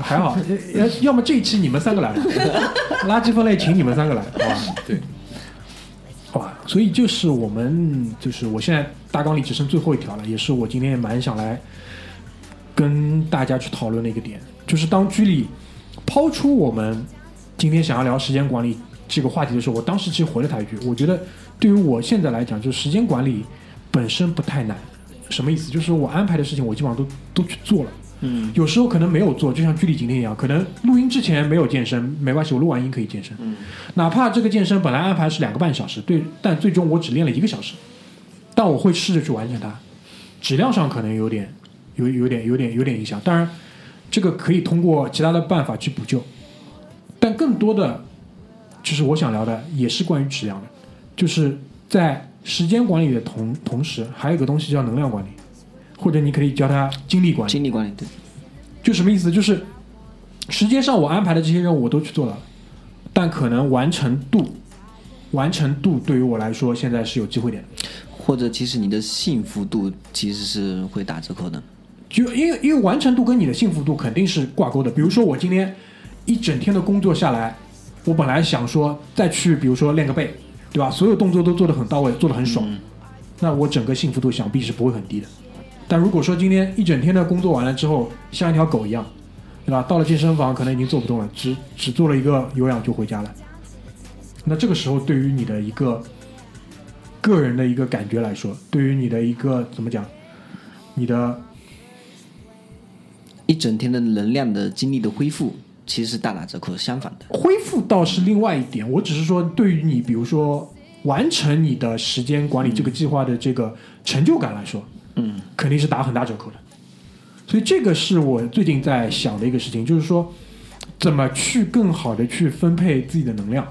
还好，呃，呃要么这一期你们三个来，垃圾分类请你们三个来，好吧？
对，
好吧，所以就是我们就是我现在大纲里只剩最后一条了，也是我今天也蛮想来跟大家去讨论的一个点，就是当居里抛出我们今天想要聊时间管理这个话题的时候，我当时其实回了他一句，我觉得对于我现在来讲，就是时间管理本身不太难，什么意思？就是我安排的事情，我基本上都都去做了。嗯，有时候可能没有做，就像距离今天一样，可能录音之前没有健身，没关系，我录完音可以健身。嗯，哪怕这个健身本来安排是两个半小时，对，但最终我只练了一个小时，但我会试着去完成它。质量上可能有点有有点有点有点影响，当然这个可以通过其他的办法去补救，但更多的就是我想聊的也是关于质量的，就是在时间管理的同同时，还有一个东西叫能量管理，或者你可以叫它精力管理。
精力管理对，
就什么意思？就是时间上我安排的这些任务我都去做了，但可能完成度完成度对于我来说现在是有机会点的。
或者其实你的幸福度其实是会打折扣的。
就因为因为完成度跟你的幸福度肯定是挂钩的。比如说我今天一整天的工作下来，我本来想说再去比如说练个背，对吧？所有动作都做得很到位，做得很爽，那我整个幸福度想必是不会很低的。但如果说今天一整天的工作完了之后，像一条狗一样，对吧？到了健身房可能已经做不动了，只只做了一个有氧就回家了。那这个时候对于你的一个个人的一个感觉来说，对于你的一个怎么讲，你的
一整天的能量的精力的恢复，其实是大打折扣的。相反的，
恢复倒是另外一点，我只是说对于你，比如说完成你的时间管理这个计划的这个成就感来说，
嗯，
肯定是打很大折扣的。所以这个是我最近在想的一个事情，就是说怎么去更好的去分配自己的能量。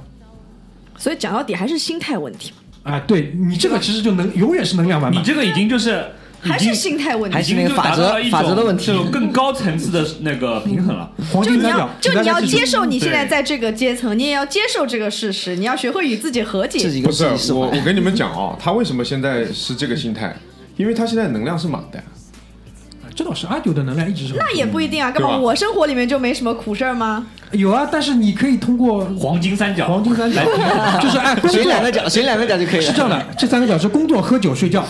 所以讲到底还是心态问题嘛，
啊，对你这个其实就能永远是能量满满。
你这个已经就是
还是心态问题。
还是那个法则法则的问题
这种更高层次的那个平衡了。
就你要就你要接
受。
你现在在这个阶层，你也要接受这个事实，你要学会与自己和解。
这是一个
不是我，我跟你们讲哦，他为什么现在是这个心态？因为他现在能量是满的。
这倒是阿九的能量一直是
那也不一定啊，干嘛？我生活里面就没什么苦事儿吗？
有啊，但是你可以通过
黄金三角，
黄金三角，就是哎，工作
选两个角，选两个角就可以了。
是这样的，这三个角是工作、喝酒、睡觉，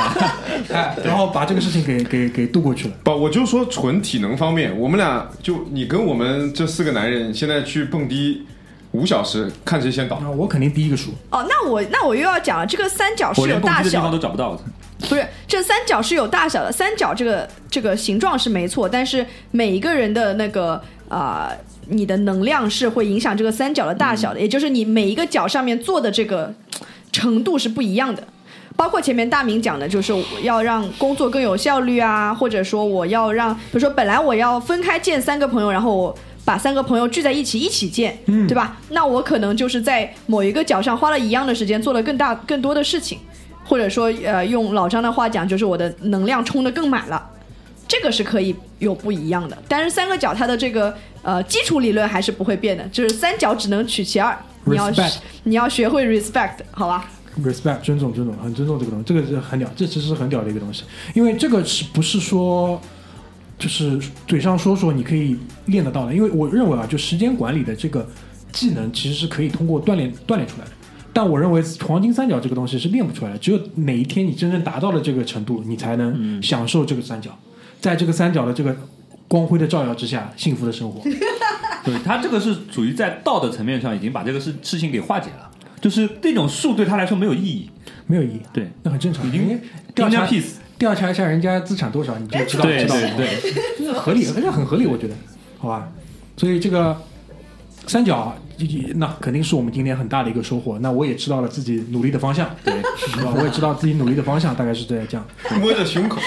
哎，然后把这个事情给给给度过去了。
不，我就说纯体能方面，我们俩就你跟我们这四个男人现在去蹦迪五小时，看谁先倒。
那，我肯定第一个输。
哦，那我那我又要讲了，这个三角是有
我连蹦
大小
迪的地方都，找不到。
不是这三角是有大小的。三角这个这个形状是没错，但是每一个人的那个啊、你的能量是会影响这个三角的大小的，也就是你每一个角上面做的这个程度是不一样的。包括前面大明讲的，就是要让工作更有效率啊，或者说我要让，比如说本来我要分开见三个朋友，然后我把三个朋友聚在一起一起见，对吧？那我可能就是在某一个角上花了一样的时间，做了更大更多的事情，或者说呃，用老张的话讲，就是我的能量充得更满了。这个是可以有不一样的，但是三个角它的这个呃基础理论还是不会变的，就是三角只能取其二，你要你要学会 respect，好吧
？respect 尊重尊重，很尊重这个东西，这个是很屌，这其实是很屌的一个东西，因为这个是不是说就是嘴上说说你可以练得到的？因为我认为啊，就时间管理的这个技能其实是可以通过锻炼锻炼出来的。但我认为黄金三角这个东西是练不出来的，只有哪一天你真正达到了这个程度，你才能享受这个三角，在这个三角的这个光辉的照耀之下，幸福的生活。
对他这个是属于在道德层面上已经把这个事事情给化解了，就是这种术对他来说没有意义。
没有意义，
对，
那很正常。
已经
因为调查
peace。
调查一下人家资产多少，你就知道
对
知道了
对对，
合理，而且很合理，我觉得，好吧。所以这个三角，那肯定是我们今天很大的一个收获。那我也知道了自己努力的方向，对，是吧？我也知道自己努力的方向大概是这样，
摸着胸口，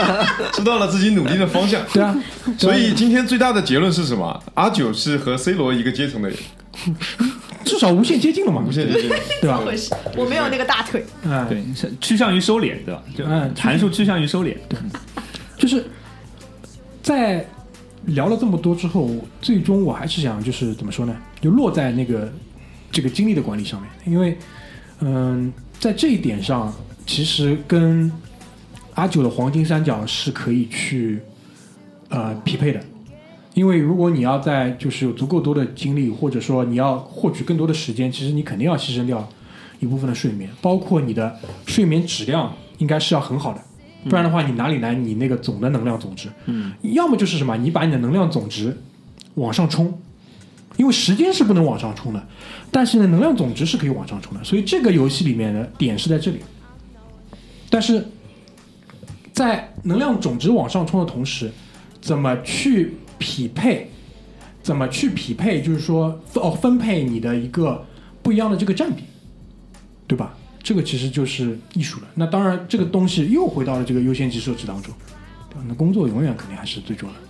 知道了自己努力的方向。
对啊。
所以今天最大的结论是什么？阿九是和 C 罗一个阶层的人，
至少无限接近了嘛，
无限接近。
对吧？
我没有那个大腿，
嗯，
对，是趋向于收敛，对吧？就
嗯
函数趋向于收敛。
对就是在聊了这么多之后，最终我还是想就是怎么说呢？就落在那个这个精力的管理上面，因为嗯，在这一点上，其实跟阿九的黄金三角是可以去呃匹配的。因为如果你要在就是有足够多的精力，或者说你要获取更多的时间，其实你肯定要牺牲掉一部分的睡眠，包括你的睡眠质量应该是要很好的，不然的话你哪里来你那个总的能量总值？嗯，要么就是什么，你把你的能量总值往上冲，因为时间是不能往上冲的，但是呢，能量总值是可以往上冲的，所以这个游戏里面的点是在这里。但是在能量总值往上冲的同时，怎么去匹配，怎么去匹配，就是说哦分配你的一个不一样的这个占比，对吧？这个其实就是艺术了。那当然，这个东西又回到了这个优先级设置当中，对吧？那工作永远肯定还是最重要的。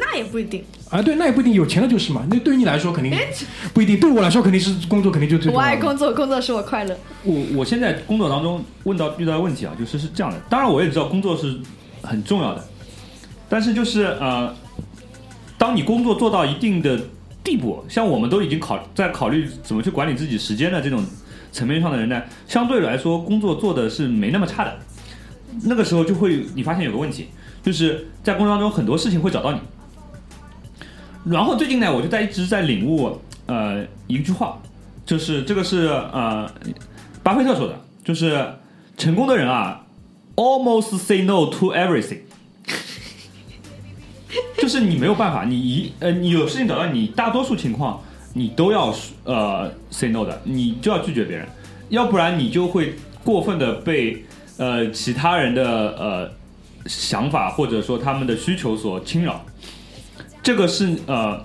那也不一定。
啊，对，那也不一定，有钱了就是嘛。那对于你来说肯定不一定，对我来说肯定是工作肯定就最重
我。爱工作，工作使我快乐。
我我现在工作当中问到遇到的问题啊，就是是这样的。当然我也知道工作是很重要的，但是就是呃，当你工作做到一定的地步，像我们都已经考在考虑怎么去管理自己时间的这种层面上的人呢，相对来说工作做的是没那么差的。那个时候就会你发现有个问题，就是在工作当中很多事情会找到你。然后最近呢，我就在一直在领悟呃一句话，就是这个是呃巴菲特说的，就是成功的人啊，almost say no to everything，是你没有办法，你一呃你有事情找到你，大多数情况你都要呃 say no 的，你就要拒绝别人，要不然你就会过分的被呃其他人的呃想法或者说他们的需求所侵扰。这个是呃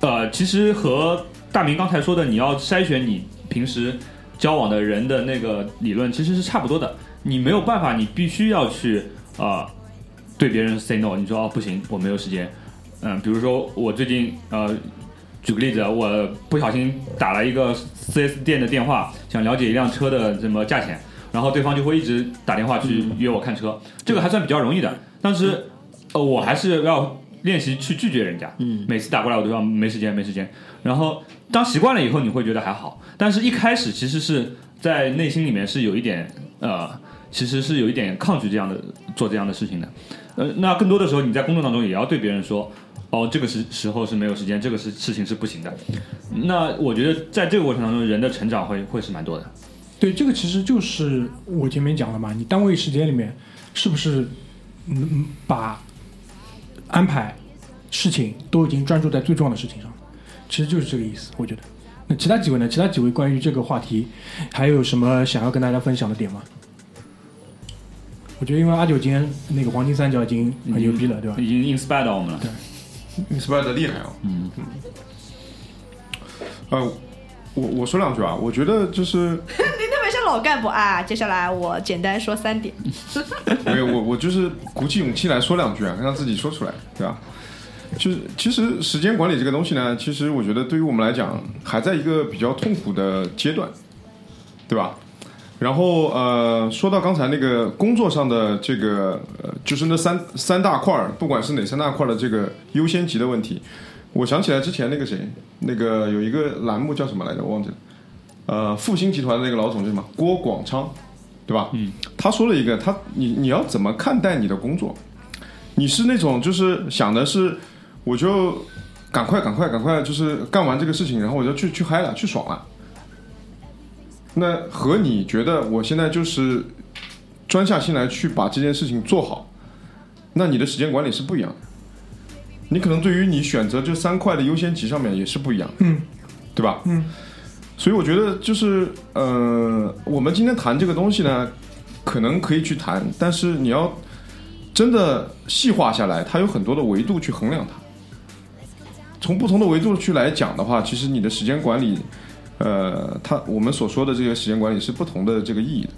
呃，其实和大明刚才说的，你要筛选你平时交往的人的那个理论其实是差不多的。你没有办法，你必须要去啊、呃对别人 say no。你说哦不行，我没有时间。嗯，比如说我最近呃，举个例子，我不小心打了一个 4S 店的电话，想了解一辆车的什么价钱，然后对方就会一直打电话去约我看车，这个还算比较容易的。但是呃，我还是要练习去拒绝人家。嗯，每次打过来我都要没时间，没时间。然后当习惯了以后，你会觉得还好，但是一开始其实是在内心里面是有一点呃，其实是有一点抗拒这样的做这样的事情的。呃，那更多的时候你在工作当中也要对别人说，哦，这个时时候是没有时间，这个是事情是不行的。那我觉得在这个过程当中，人的成长会会是蛮多的。
对，这个其实就是我前面讲了嘛，你单位时间里面是不是嗯嗯把安排事情都已经专注在最重要的事情上，其实就是这个意思，我觉得。那其他几位呢？其他几位关于这个话题还有什么想要跟大家分享的点吗？我觉得因为阿九今天那个黄金三角已经很牛逼了，对吧？
已经 inspire 到我们了。
对 inspire 的厉害啊！嗯呃，我我说两句啊，我觉得就是
你特别像老干部啊。接下来我简单说三点。
没有我我就是鼓起勇气来说两句啊，让自己说出来，对吧？就是其实时间管理这个东西呢，其实我觉得对于我们来讲，还在一个比较痛苦的阶段，对吧？然后呃，说到刚才那个工作上的这个，呃，就是那三三大块儿，不管是哪三大块的这个优先级的问题，我想起来之前那个谁，那个有一个栏目叫什么来着，我忘记了。呃，复兴集团的那个老总叫什么？郭广昌，对吧？嗯，他说了一个，他你你要怎么看待你的工作？你是那种就是想的是，我就赶快赶快赶快，就是干完这个事情，然后我就去去嗨了，去爽了。那和你觉得我现在就是专下心来去把这件事情做好，那你的时间管理是不一样的。你可能对于你选择这三块的优先级上面也是不一样的，
嗯，
对吧？
嗯，
所以我觉得就是呃，我们今天谈这个东西呢，可能可以去谈，但是你要真的细化下来，它有很多的维度去衡量它。从不同的维度去来讲的话，其实你的时间管理，呃，它我们所说的这个时间管理是不同的这个意义的，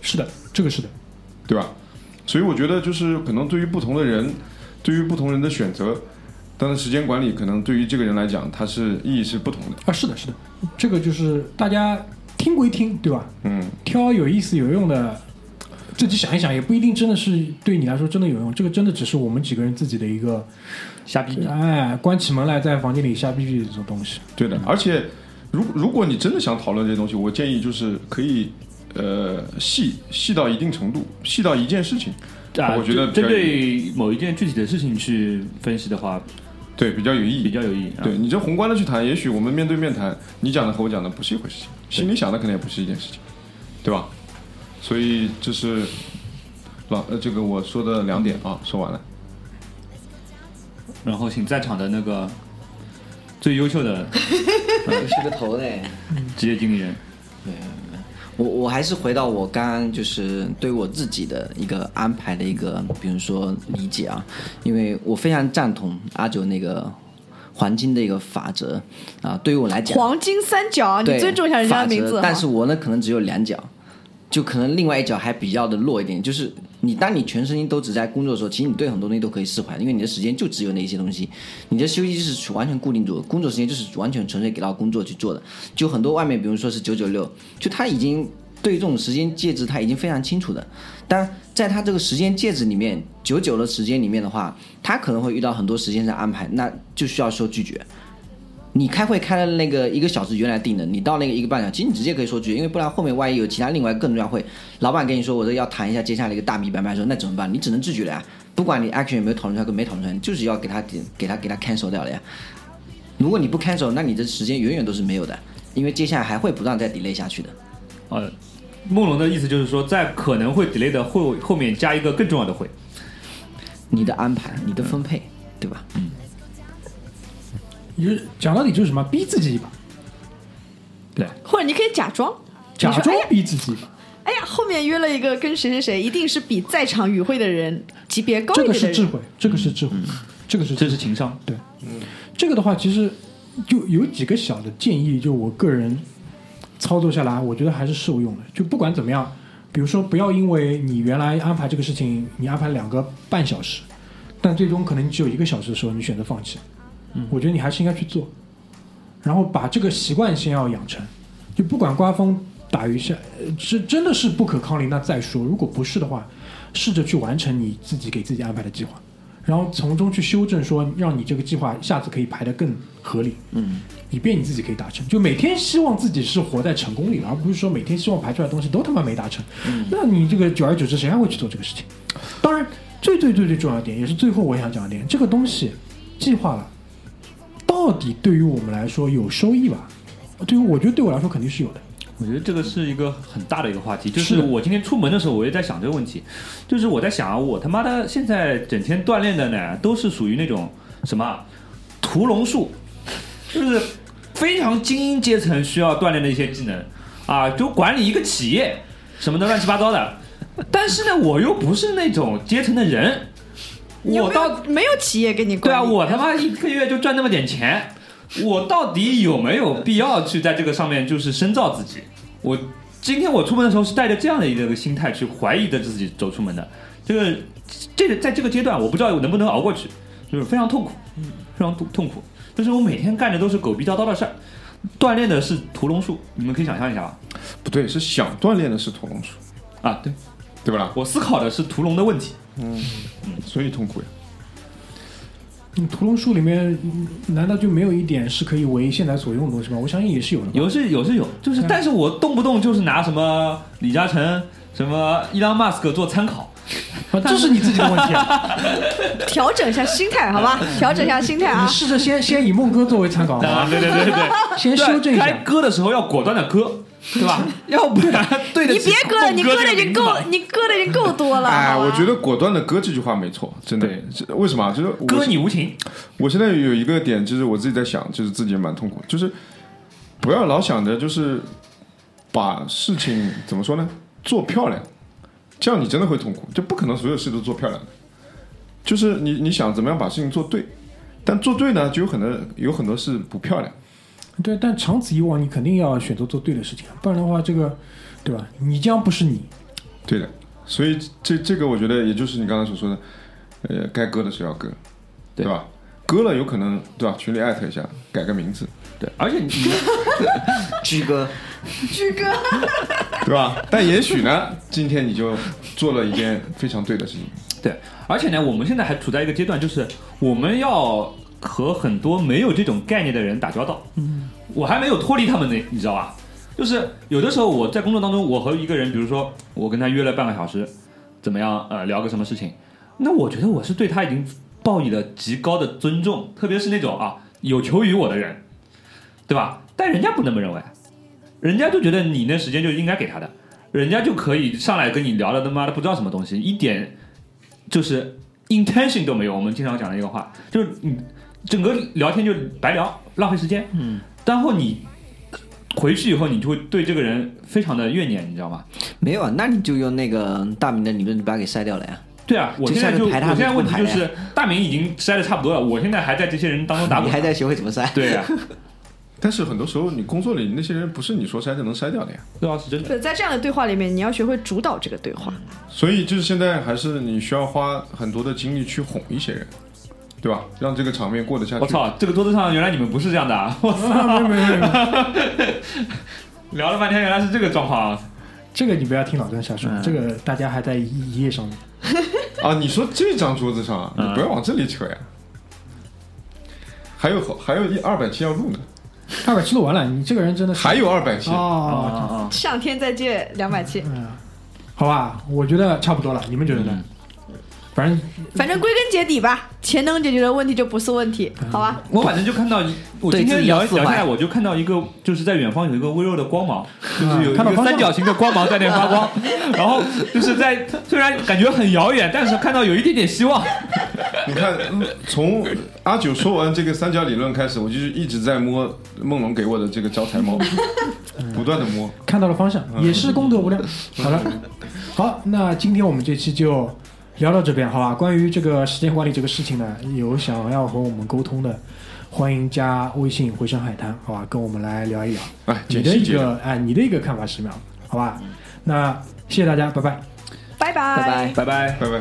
是的，这个是的。
对吧？所以我觉得就是可能对于不同的人，对于不同人的选择，当然时间管理可能对于这个人来讲，它是意义是不同的。
啊，是的，是的，这个就是大家听归听，对吧？
嗯，
挑有意思有用的，自己想一想，也不一定真的是对你来说真的有用。这个真的只是我们几个人自己的一个，
瞎逼逼。
哎，关起门来在房间里瞎逼逼的这种东西。
对的。而且，如如果你真的想讨论这些东西，我建议就是可以，呃，细细到一定程度，细到一件事情，
啊，
我觉得
针对某一件具体的事情去分析的话，
对比较有意义，
比较有意义。啊
对你这宏观的去谈，也许我们面对面谈，你讲的和我讲的不是一回事情，心里想的可能也不是一件事情，对吧？所以这是老呃，这个我说的两点啊，说完了。
然后请在场的那个最优秀的
我 是个头嘞。
职业经理人，对
我我还是回到我刚刚就是对我自己的一个安排的一个，比如说理解啊，因为我非常赞同阿九那个黄金的一个法则啊，对于我来讲，
黄金三角，你尊重一下人家的名字
但是我呢，可能只有两角，就可能另外一角还比较的弱一点。就是你当你全身心都只在工作的时候，其实你对很多东西都可以释怀，因为你的时间就只有那些东西，你的休息是完全固定住，工作时间就是完全纯粹给到工作去做的。就很多外面，比如说是九九六，就他已经对这种时间介质他已经非常清楚的。但在他这个时间介质里面，九九的时间里面的话，他可能会遇到很多时间上安排，那就需要说拒绝。你开会开了那个一个小时原来定的，你到那个一个半小时，其实你直接可以说拒绝，因为不然后面万一有其他另外更重要会，老板跟你说我这要谈一下接下来一个大米白卖的时候，那怎么办？你只能拒绝了呀。不管你 action 有没有讨论出来，跟没讨论出来，你就是要给他点给他给他 cancel 掉了呀。如果你不 cancel，那你的时间远远都是没有的，因为接下来还会不断再 delay 下去的。
呃，梦龙的意思就是说，在可能会 delay 的后后面加一个更重要的会。
你的安排，你的分配，对吧？
也就是讲到底就是什么，逼自己一把，
对，
或者你可以假装，
假装逼自己一把。
哎呀，后面约了一个跟谁谁谁，一定是比在场与会的人级别高一点的人。
这个是智慧，这个是智慧，这个是
这是情商。
对，嗯这个的话，其实就有几个小的建议，就我个人操作下来，我觉得还是受用的。就不管怎么样，比如说不要因为你原来安排这个事情，你安排两个半小时，但最终可能只有一个小时的时候，你选择放弃，嗯，我觉得你还是应该去做，然后把这个习惯先要养成。就不管刮风打雨下，呃是真的是不可抗力，那再说；如果不是的话，试着去完成你自己给自己安排的计划。然后从中去修正，说让你这个计划下次可以排得更合理，
嗯，
以便你自己可以达成。就每天希望自己是活在成功里了，而不是说每天希望排出来的东西都他妈没达成。嗯那你这个久而久之，谁还会去做这个事情？当然，最最最最重要的点，也是最后我想讲的点，这个东西计划了，到底对于我们来说有收益吧？对于我觉得对我来说肯定是有的。
我觉得这个是一个很大的一个话题，就是我今天出门的时候，我也在想这个问题，就是我在想啊，我他妈的现在整天锻炼的呢，都是属于那种什么屠龙术，就是非常精英阶层需要锻炼的一些技能啊，就管理一个企业什么的乱七八糟的。但是呢，我又不是那种阶层的人，我到
没有企业给你
对啊，我他妈一个月就赚那么点钱，我到底有没有必要去在这个上面就是深造自己？我今天我出门的时候是带着这样的一个心态去怀疑着自己走出门的。这个这个在这个阶段，我不知道我能不能熬过去，就是非常痛苦，非常痛痛苦。但是我每天干的都是狗逼叨叨的事儿，锻炼的是屠龙术，你们可以想象一下啊。
不对，是想锻炼的是屠龙术，
啊，对
对不啦？
我思考的是屠龙的问题。
所以痛苦呀。
嗯，屠龙术里面嗯难道就没有一点是可以为现在所用的东西吗？我相信也是有的。
有是有是有，就是
对
但是我动不动就是拿什么李嘉诚、什么伊朗马斯克做参考，
啊，这是你自己的问题啊！
调整一下心态，好吧？调整一下心态啊
你！试着先先以梦哥作为参考好
啊，对对对对，
先修正一
该
下。
割的时候要果断的割，对吧？要不然 对得
你
起
别割了，你割的已经够你割的已经够多了。
哎，
好吧
我觉得果断的割这句话没错，真的为什么啊？就是我
割你无情，
我现在有一个点，就是我自己在想，就是自己也蛮痛苦，就是不要老想着就是把事情怎么说呢，做漂亮，这样你真的会痛苦，就不可能所有事都做漂亮的。就是你你想怎么样把事情做对，但做对呢，就有很多有很多事不漂亮。
对，但长此以往，你肯定要选择做对的事情，不然的话，这个，对吧？你将不是你。
对的，所以这这个我觉得也就是你刚才所说的，呃，该割的时候要割，对
对
吧？割了有可能对吧？群里艾特一下，改个名字，
对，而且你
居哥，
居哥，
对吧？但也许呢，今天你就做了一件非常对的事情。
对，而且呢，我们现在还处在一个阶段，就是我们要和很多没有这种概念的人打交道。嗯，我还没有脱离他们呢，你知道吧？就是有的时候我在工作当中，我和一个人，比如说我跟他约了半个小时，怎么样？呃，聊个什么事情？那我觉得我是对他已经报以了极高的尊重，特别是那种啊有求于我的人，对吧？但人家不那么认为，人家就觉得你那时间就应该给他的，人家就可以上来跟你聊了他妈的不知道什么东西，一点就是 intention 都没有。我们经常讲的一个话，就是你整个聊天就白聊，浪费时间。嗯，然后你回去以后你就会对这个人非常的怨念，你知道吗？
没有啊，那你就用那个大明的理论，你把他给筛掉了呀。
对啊，我现在就我现在问题就是大明已经筛的差不多了，我现在还在这些人当中打滚。
你还在学会怎么筛？
对啊，
但是很多时候你工作里那些人不是你说筛就能筛掉的呀。
对啊，是真的。
对，在这样的对话里面，你要学会主导这个对话。
所以就是现在还是你需要花很多的精力去哄一些人，对吧？让这个场面过得下去。
我！操，这个桌子上原来你们不是这样的啊！我操，
没有没有没有没，
聊了半天原来是这个状况啊！
这个你不要听老张瞎说，这个大家还在一一页上面。
啊，你说这张桌子上啊，你
嗯
不要往这里扯呀。还有好还有一二百期要录呢，
二百七录完了，你这个人真的是
还有二百期。
哦，
啊
上天再借两百期，
嗯，好吧，我觉得差不多了，你们觉得呢？反正
反正归根结底吧，钱能解决的问题就不是问题，好吧？
我反正就看到一，我今天聊聊下来，我就看到一个，就是在远方有一个微弱的光芒，就是有一个三角形的光芒在那发光，然后就是在虽然感觉很遥远，但是看到有一点点希望。
你看，嗯从阿九说完这个三角理论开始，我就是一直在摸梦龙给我的这个招财猫，不断的摸。
看到了方向，也是功德无量。好了，好，那今天我们这期就聊到这边，好吧，关于这个时间管理这个事情呢，有想要和我们沟通的，欢迎加微信回声海滩，好吧，跟我们来聊一聊。
哎，
你的一个哎，你的一个看法十秒，好吧，那谢谢大家，拜拜，
拜拜，
拜拜，
拜拜，
拜拜。